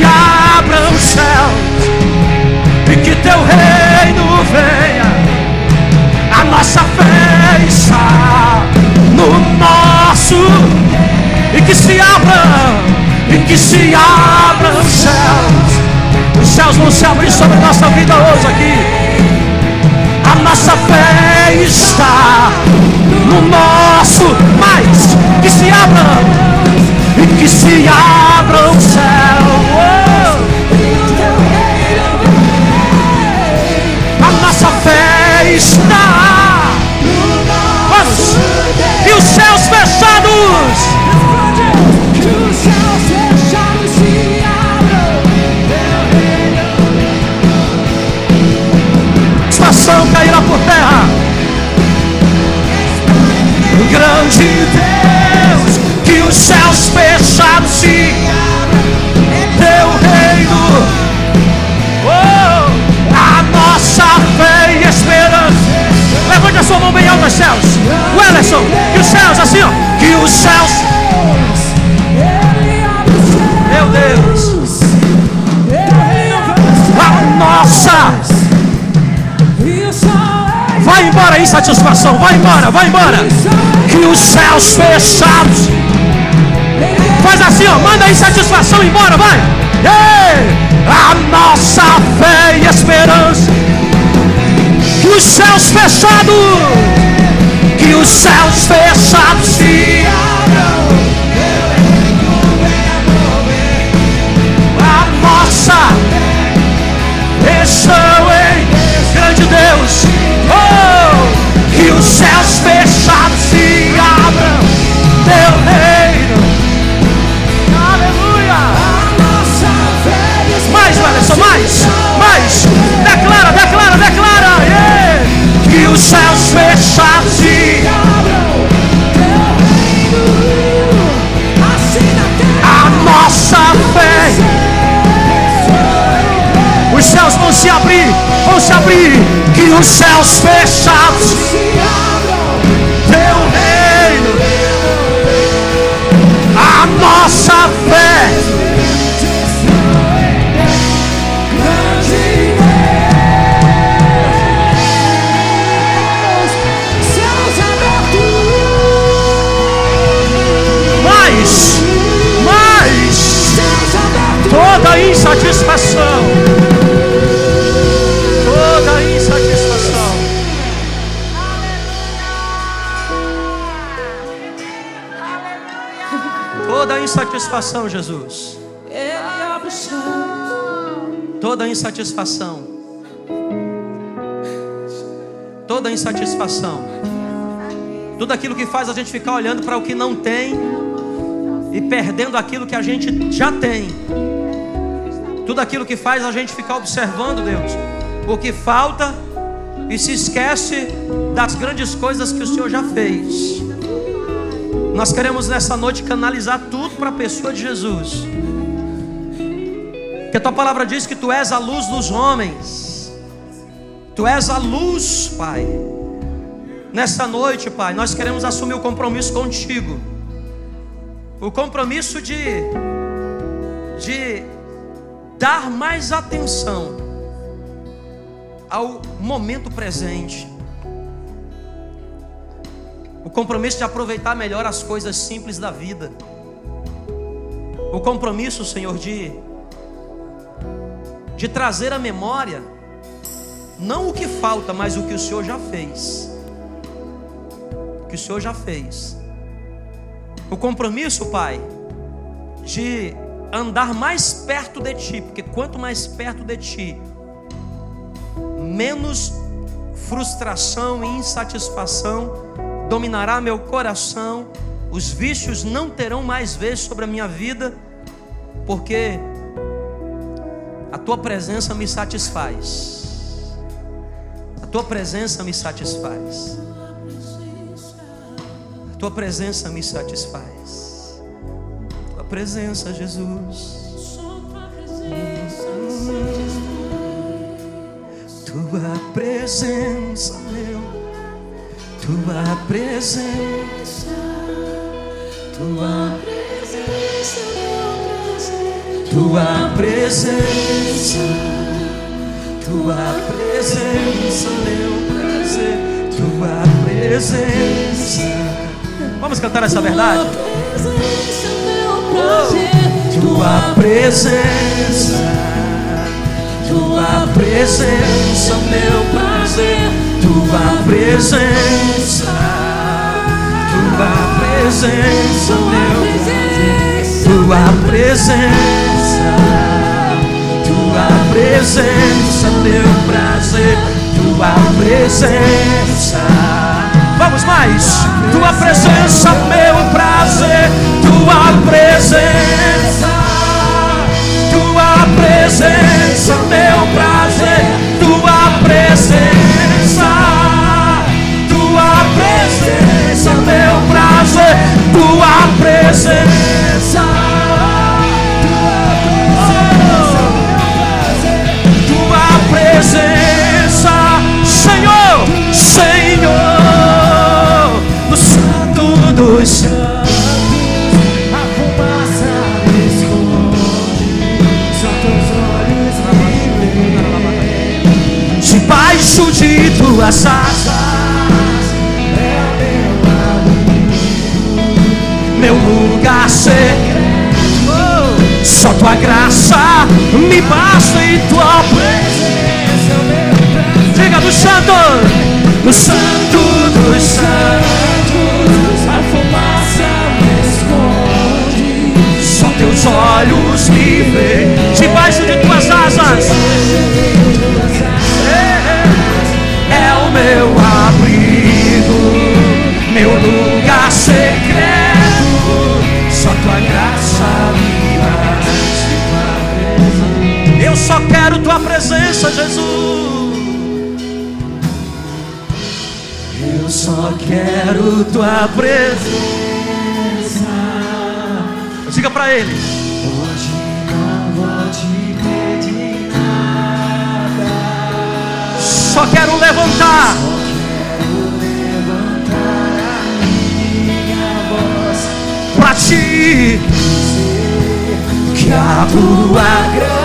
abram os céus. E que teu reino venha. A nossa fé está no nosso. E que se abra. E que se abram os céus. Os céus vão se abrir sobre a nossa vida hoje aqui. A nossa fé está no nosso mais que se abra e que se abra Deus, que os céus fechados se abrem, teu reino, oh, a nossa fé e esperança. Levante a sua mão bem alta céus, Wellison, que os céus, assim ó, que os céus. Insatisfação. Vai embora, vai embora. Que os céus fechados. Faz assim, ó. Manda a insatisfação embora, vai. A nossa fé e esperança. Que os céus fechados. Que os céus fechados se se abrir, vão se abrir. Que os céus fechados. Toda insatisfação, Jesus. Toda insatisfação. Toda insatisfação. Tudo aquilo que faz a gente ficar olhando para o que não tem e perdendo aquilo que a gente já tem. Tudo aquilo que faz a gente ficar observando, Deus, o que falta e se esquece das grandes coisas que o Senhor já fez. Nós queremos nessa noite canalizar tudo para a pessoa de Jesus. Que a tua palavra diz que tu és a luz dos homens. Tu és a luz, Pai. Nessa noite, Pai, nós queremos assumir o compromisso contigo. O compromisso de de dar mais atenção ao momento presente. O compromisso de aproveitar melhor as coisas simples da vida. O compromisso, Senhor, de de trazer à memória não o que falta, mas o que o Senhor já fez. O que o Senhor já fez. O compromisso, Pai, de andar mais perto de Ti, porque quanto mais perto de Ti, menos frustração e insatisfação dominará meu coração, os vícios não terão mais vez sobre a minha vida, porque a Tua presença me satisfaz. A Tua presença me satisfaz. A Tua presença me satisfaz. Tua presença, Jesus. Tua presença, meu. Tua presença. Tua Tua presença. Tua presença, meu prazer. Tua presença. Vamos cantar essa verdade? Tua presença. Tua presença, meu prazer, tua presença, tua presença, meu tua presença, tua presença, meu prazer, tua presença. Vamos mais, tua presença, meu prazer, tua presença. Tua presença, meu prazer, tua presença, tua presença, meu prazer, tua presença. Tua presença, Senhor, Senhor. Tuas asas, meu lugar secreto. Só tua graça me basta e tua presença. Diga do santo, do santo dos santos, A fumaça me esconde. só teus olhos me veem debaixo de tuas asas. Presença, Jesus. Eu só quero tua presença. Diga pra ele. Hoje não vou te pedir nada. Só quero levantar. Pra ti. Que a tua graça,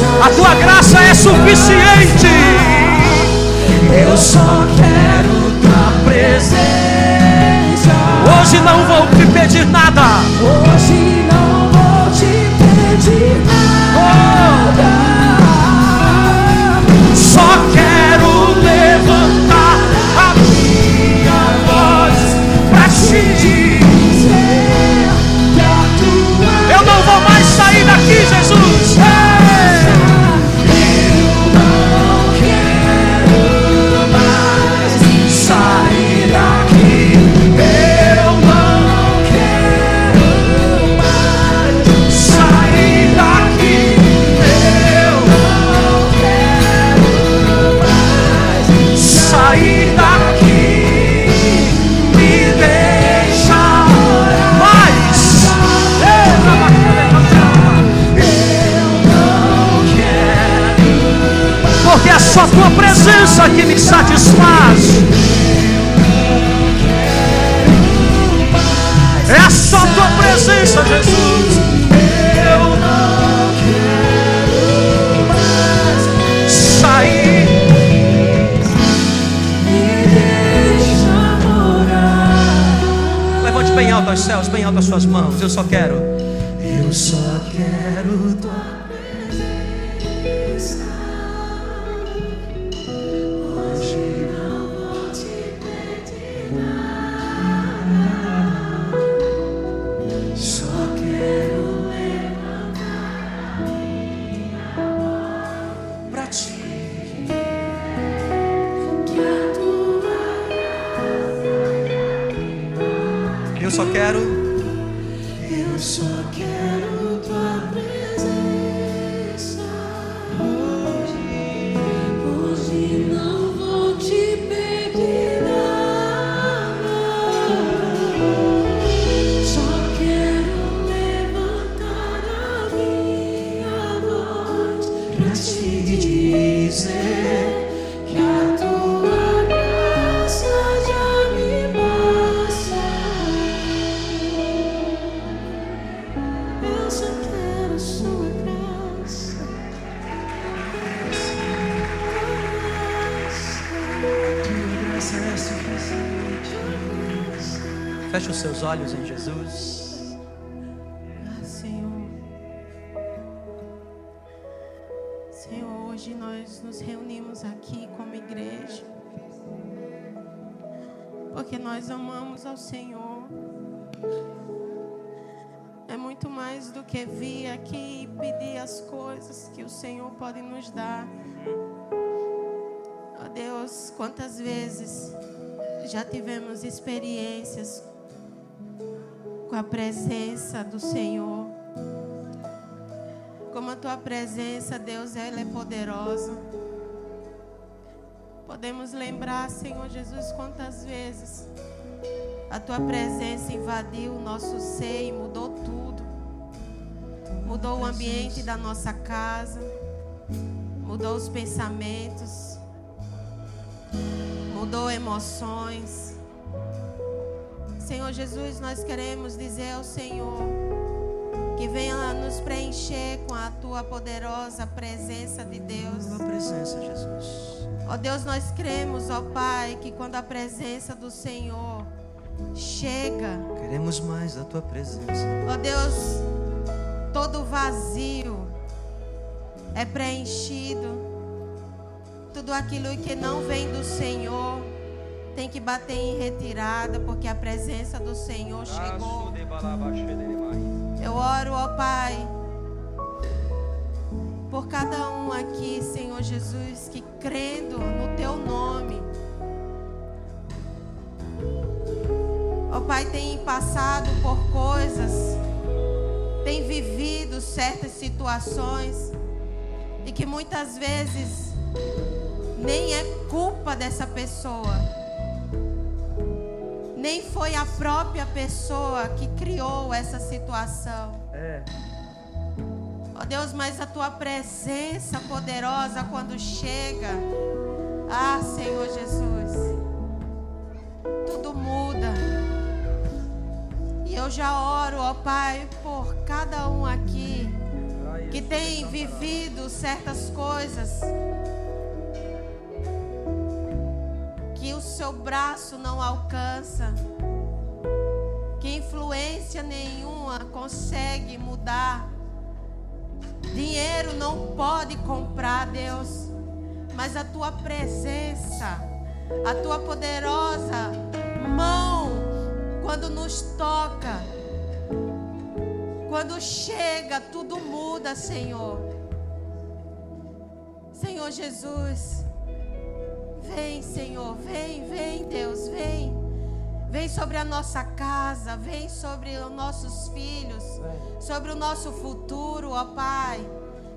A tua graça é suficiente. eu só quero tua presença. Hoje não vou te pedir nada. Hoje não vou te pedir nada. Só quero levantar a minha voz pra ti. Só tua presença que me satisfaz. É só tua presença, Jesus. Eu não quero mais sair. deixa morar. Levante bem alto aos céus, bem alto as suas mãos. Eu só quero. Eu só quero tua só quero. Ao Senhor. É muito mais do que vir aqui e pedir as coisas que o Senhor pode nos dar. Ó Deus, quantas vezes já tivemos experiências com a presença do Senhor. Como a tua presença, Deus, ela é poderosa. Podemos lembrar, Senhor Jesus, quantas vezes a tua presença invadiu o nosso ser e mudou tudo. Mudou o ambiente da nossa casa, mudou os pensamentos, mudou emoções. Senhor Jesus, nós queremos dizer ao Senhor Que venha nos preencher com a tua poderosa presença de Deus. Tua presença, Jesus. Ó Deus, nós cremos, ó Pai, que quando a presença do Senhor chega, Queremos mais da tua presença. ó Deus, todo vazio é preenchido. Tudo aquilo que não vem do Senhor tem que bater em retirada, porque a presença do Senhor chegou. Eu oro, ó Pai, por cada um aqui, Senhor Jesus, que crendo no Teu nome, ó Pai, tem passado por coisas, tem vivido certas situações e que muitas vezes nem é culpa dessa pessoa, nem foi a própria pessoa que criou essa situação. É. Ó Deus, mas a tua presença poderosa quando chega, ah, Senhor Jesus, tudo muda. E eu já oro, ó Pai, por cada um aqui que tem vivido certas coisas. Que o seu braço não alcança, que influência nenhuma consegue mudar. Dinheiro não pode comprar, Deus, mas a tua presença, a tua poderosa mão, quando nos toca, quando chega, tudo muda, Senhor. Senhor Jesus, vem, Senhor, vem, vem, Deus, vem. Vem sobre a nossa casa, vem sobre os nossos filhos, sobre o nosso futuro, ó Pai.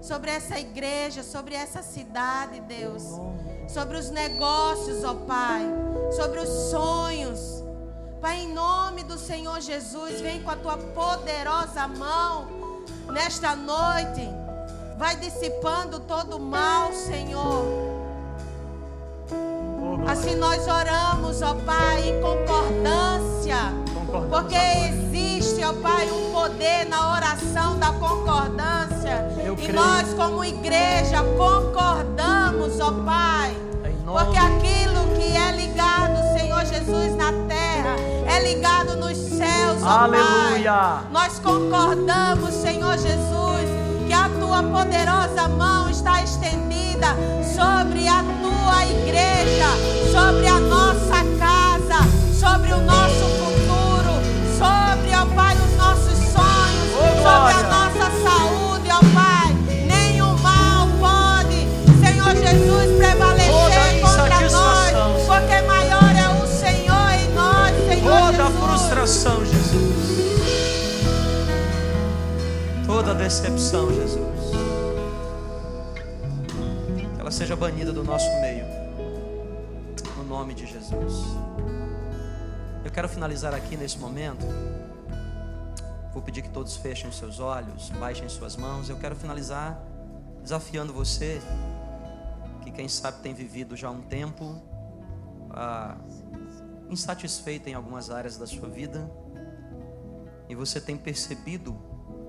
Sobre essa igreja, sobre essa cidade, Deus. Sobre os negócios, ó Pai. Sobre os sonhos. Pai, em nome do Senhor Jesus, vem com a tua poderosa mão nesta noite. Vai dissipando todo o mal, Senhor. Assim nós oramos, ó Pai, em concordância. Porque existe, ó Pai, um poder na oração da concordância. E nós, como igreja, concordamos, ó Pai. Porque aquilo que é ligado, Senhor Jesus, na terra, é ligado nos céus, ó Aleluia. Pai. Nós concordamos, Senhor Jesus, que a tua poderosa mão está estendida sobre a tua igreja, sobre a nossa casa, sobre o nosso futuro, sobre, ó Pai, os nossos sonhos, Oh, sobre a nossa Frustração, Jesus. Toda decepção, Jesus. Que ela seja banida do nosso meio. No nome de Jesus. Eu quero finalizar aqui nesse momento. Vou pedir que todos fechem seus olhos, baixem suas mãos. Eu quero finalizar desafiando você, que quem sabe tem vivido já um tempo ah, insatisfeito em algumas áreas da sua vida e você tem percebido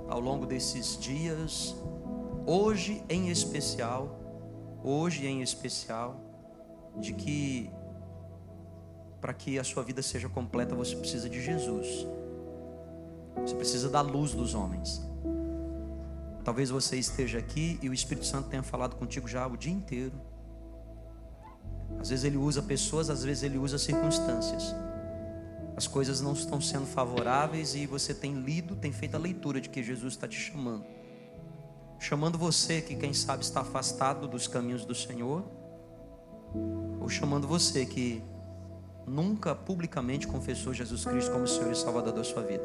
ao longo desses dias, hoje em especial, hoje em especial, de que para que a sua vida seja completa você precisa de Jesus. Você precisa da luz dos homens. Talvez você esteja aqui e o Espírito Santo tenha falado contigo já o dia inteiro. Às vezes ele usa pessoas, às vezes ele usa circunstâncias. As coisas não estão sendo favoráveis e você tem lido, tem feito a leitura de que Jesus está te chamando. Chamando você que, quem sabe, está afastado dos caminhos do Senhor, ou chamando você que nunca publicamente confessou Jesus Cristo como Senhor e Salvador da sua vida.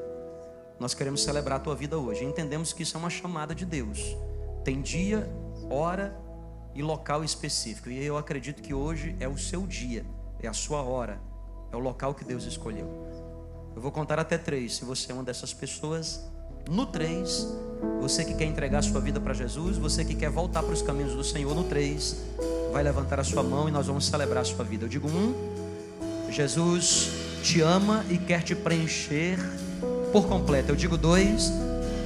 Nós queremos celebrar a tua vida hoje. Entendemos que isso é uma chamada de Deus. Tem dia, hora e local específico. E eu acredito que hoje é o seu dia, é a sua hora, é o local que Deus escolheu. Eu vou contar até três. Se você é uma dessas pessoas, no três, você que quer entregar sua vida para Jesus, você que quer voltar para os caminhos do Senhor, no três, vai levantar a sua mão e nós vamos celebrar a sua vida. Eu digo um, Jesus te ama e quer te preencher por completo. Eu digo dois,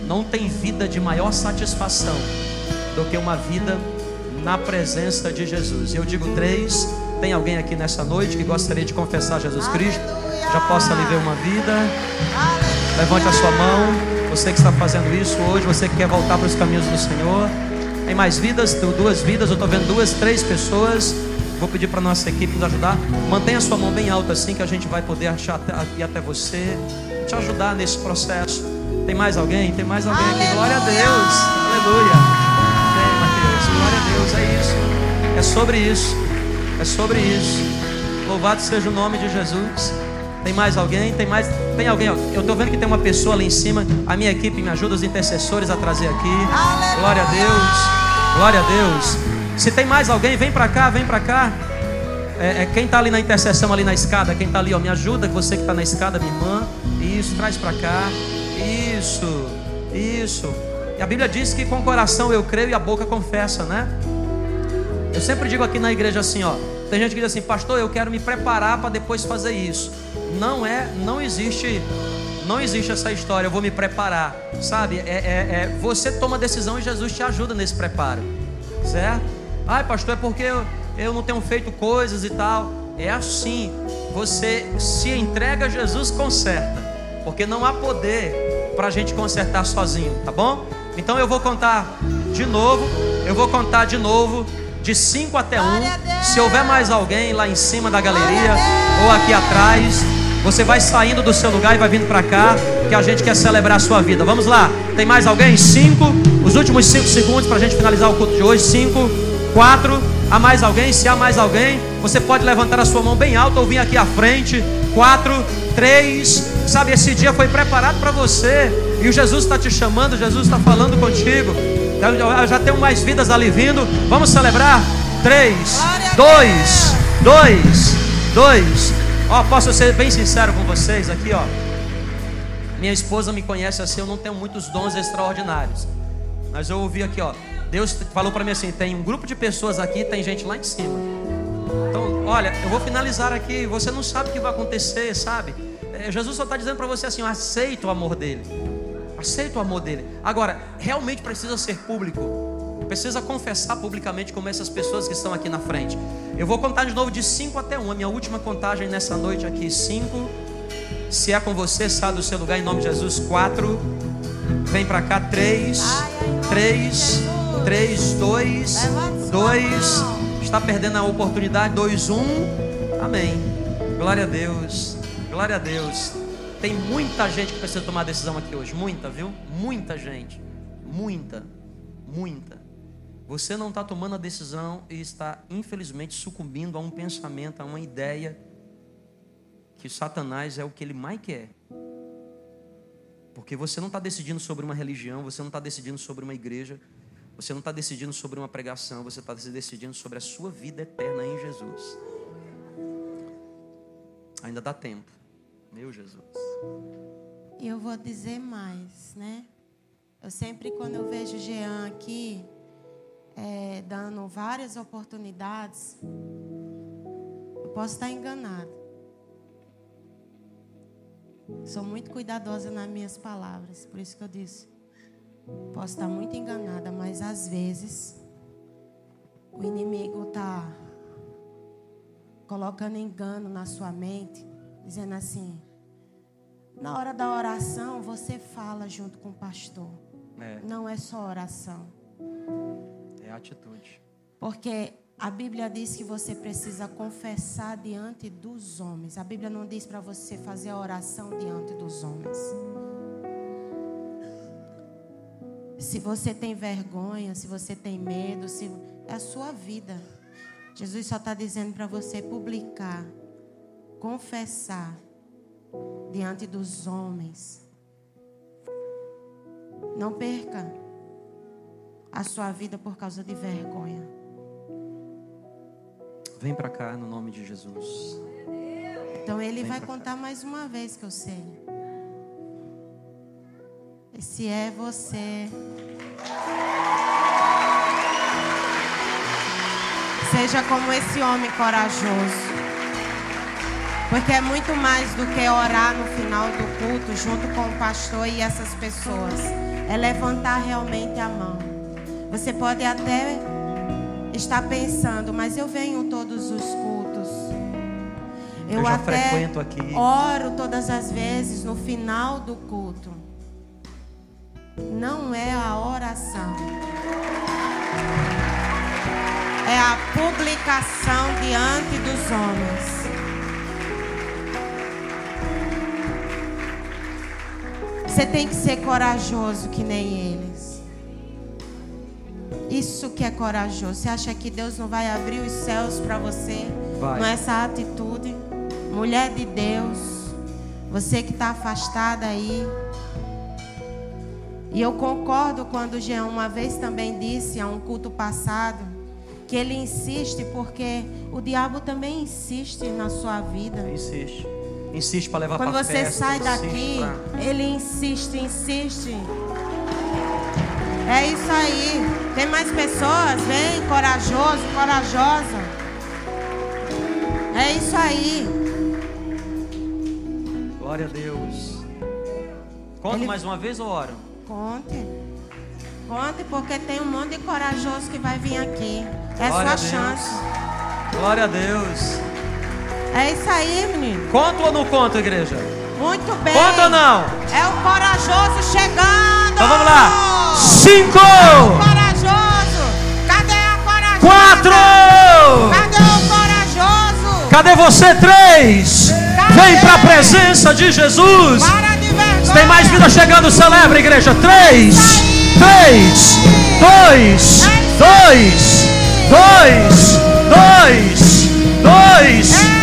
não tem vida de maior satisfação do que uma vida na presença de Jesus. Eu digo três. Tem alguém aqui nessa noite que gostaria de confessar Jesus Cristo? Já possa lhe ver uma vida. Levante a sua mão. Você que está fazendo isso hoje, você que quer voltar para os caminhos do Senhor. Tem mais vidas, duas vidas. Eu estou vendo duas, três pessoas. Vou pedir para nossa equipe nos ajudar. Mantenha a sua mão bem alta assim que a gente vai poder achar ir até você, te ajudar nesse processo. Tem mais alguém? Tem mais alguém aqui? Glória a Deus. Aleluia. Glória a Deus. É isso. É sobre isso. É sobre isso. Louvado seja o nome de Jesus. Tem mais alguém? Tem mais? Tem alguém? Eu estou vendo que tem uma pessoa ali em cima. A minha equipe me ajuda, os intercessores a trazer aqui. Glória a Deus. Glória a Deus. Se tem mais alguém, vem para cá, vem para cá. É, é, quem está ali na intercessão, ali na escada, quem está ali, ó, me ajuda, você que está na escada, minha irmã. Isso, traz para cá. Isso, isso. E a Bíblia diz que com o coração eu creio e a boca confessa, né? Eu sempre digo aqui na igreja assim, ó. Tem gente que diz assim, pastor, eu quero me preparar para depois fazer isso. Não é, não existe, não existe essa história. Eu vou me preparar, sabe? É, é, é você toma a decisão e Jesus te ajuda nesse preparo, certo? Ai, pastor, é porque eu, eu não tenho feito coisas e tal. É assim. Você se entrega a Jesus, conserta. Porque não há poder para a gente consertar sozinho, tá bom? Então eu vou contar de novo. Eu vou contar de novo de 5 até 1. Um. Se houver mais alguém lá em cima da galeria ou aqui atrás, você vai saindo do seu lugar e vai vindo para cá, que a gente quer celebrar a sua vida. Vamos lá. Tem mais alguém? 5. Os últimos 5 segundos para a gente finalizar o culto de hoje. 5 Quatro, há mais alguém? Se há mais alguém, você pode levantar a sua mão bem alta ou vir aqui à frente. Quatro, três, sabe, esse dia foi preparado para você. E o Jesus está te chamando, Jesus está falando contigo. Eu já tenho mais vidas ali vindo. Vamos celebrar? Três, dois, dois, dois. Ó, posso ser bem sincero com vocês aqui, ó. Minha esposa me conhece assim, eu não tenho muitos dons extraordinários. Mas eu ouvi aqui, ó. Deus falou para mim assim: tem um grupo de pessoas aqui, tem gente lá em cima. Então, olha, eu vou finalizar aqui. Você não sabe o que vai acontecer, sabe? É, Jesus só está dizendo para você assim: aceita o amor dele. Aceita o amor dele. Agora, realmente precisa ser público. Precisa confessar publicamente como essas pessoas que estão aqui na frente. Eu vou contar de novo de 5 até 1. Um. A minha última contagem nessa noite aqui: 5. Se é com você, sai do seu lugar em nome de Jesus. 4. Vem para cá. 3. 3. 3, 2, 2. Está perdendo a oportunidade. 2, 1. Amém. Glória a Deus. Glória a Deus. Tem muita gente que precisa tomar decisão aqui hoje. Muita, viu? Muita gente. Muita. Muita. Você não está tomando a decisão e está, infelizmente, sucumbindo a um pensamento, a uma ideia que Satanás é o que ele mais quer. Porque você não está decidindo sobre uma religião, você não está decidindo sobre uma igreja, você não está decidindo sobre uma pregação, você está decidindo sobre a sua vida eterna em Jesus. Ainda dá tempo, meu Jesus. E eu vou dizer mais, né? Eu sempre, quando eu vejo Jean aqui, é, dando várias oportunidades, eu posso estar enganado. Sou muito cuidadosa nas minhas palavras, por isso que eu disse. Posso estar muito enganada, mas às vezes o inimigo está colocando engano na sua mente, dizendo assim: na hora da oração você fala junto com o pastor. É. Não é só oração. É atitude. Porque a Bíblia diz que você precisa confessar diante dos homens. A Bíblia não diz para você fazer a oração diante dos homens. Se você tem vergonha, se você tem medo, se é a sua vida. Jesus só está dizendo para você publicar, confessar diante dos homens. Não perca a sua vida por causa de vergonha. Vem para cá no nome de Jesus. Então ele Vem vai contar cá. mais uma vez que eu sei. Esse é você. Seja como esse homem corajoso. Porque é muito mais do que orar no final do culto junto com o pastor e essas pessoas. é levantar realmente a mão. Você pode até estar pensando, mas eu venho todos os cultos. Eu, Eu já até frequento aqui. oro todas as vezes no final do culto. Não é a oração. É a publicação diante dos homens. Você tem que ser corajoso que nem eles. Isso que é corajoso. Você acha que Deus não vai abrir os céus para você? Vai. Com essa atitude? Mulher de Deus. Você que está afastada aí. E eu concordo quando Jean uma vez também disse a um culto passado que ele insiste porque o diabo também insiste na sua vida. Insiste. Insiste para levar Quando para você festa. sai daqui, pra- ele insiste, insiste. É isso aí. Tem mais pessoas? Vem, corajoso, corajosa. É isso aí. Glória a Deus. Conta Ele- mais uma vez ou oro? Conte. Conte, porque tem um monte de corajoso que vai vir aqui. É Glória sua chance. Glória a Deus. É isso aí, menino. Conta ou não conta, igreja? Muito bem. Conta ou não? É o corajoso chegando. Então vamos lá. Cinco, Corajoso. Cadê a corajosa? quatro. Cadê o corajoso? Cadê você? Três. Vem para a presença de Jesus. Para de vergonha. Tem mais vida chegando, celebra, igreja. Três, três, dois, dois, dois, dois, dois, dois,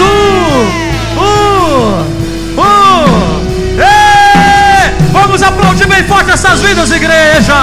um, um, um. Ê! Vamos aplaudir bem forte essas vidas, igreja.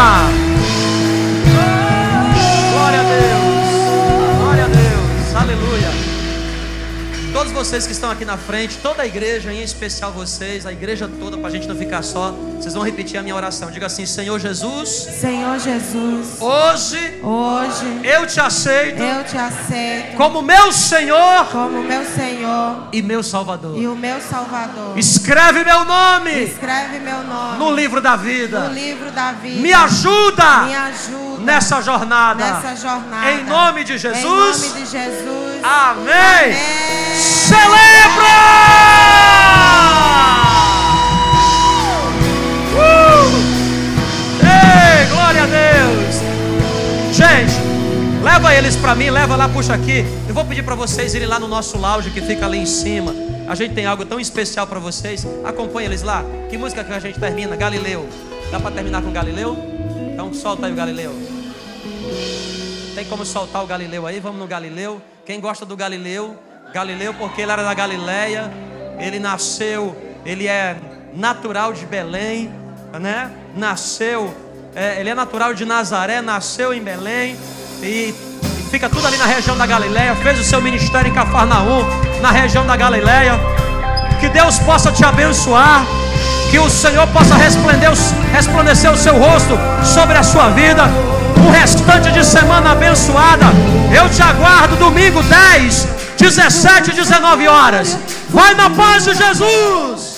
Todos vocês que estão aqui na frente, toda a igreja, em especial vocês, a igreja toda, para a gente não ficar só, vocês vão repetir a minha oração. Diga assim: Senhor Jesus, Senhor Jesus, hoje hoje eu te aceito eu te aceito como meu Senhor como meu Senhor e meu e Salvador. o meu Salvador. Escreve meu nome Escreve meu nome no livro da no vida. livro da vida. Me ajuda Me ajuda nessa jornada. nessa jornada. Em nome de Em Jesus. nome de Jesus. Amém. Amém. Celebra! Uh! Ei, glória a Deus! Gente, leva eles para mim, leva lá, puxa aqui. Eu vou pedir para vocês irem lá no nosso lounge que fica ali em cima. A gente tem algo tão especial para vocês. Acompanha eles lá. Que música que a gente termina? Galileu. Dá para terminar com Galileu? Então solta aí o Galileu. Tem como soltar o Galileu aí? Vamos no Galileu. Quem gosta do Galileu? Galileu, porque ele era da Galileia. Ele nasceu, ele é natural de Belém, né? Nasceu, é, ele é natural de Nazaré, nasceu em Belém e, e fica tudo ali na região da Galileia. Fez o seu ministério em Cafarnaum, na região da Galileia. Que Deus possa te abençoar. Que o Senhor possa resplandecer, o seu rosto sobre a sua vida. Um restante de semana abençoada. Eu te aguardo domingo 10, 17 e 19 horas. Vai na paz de Jesus.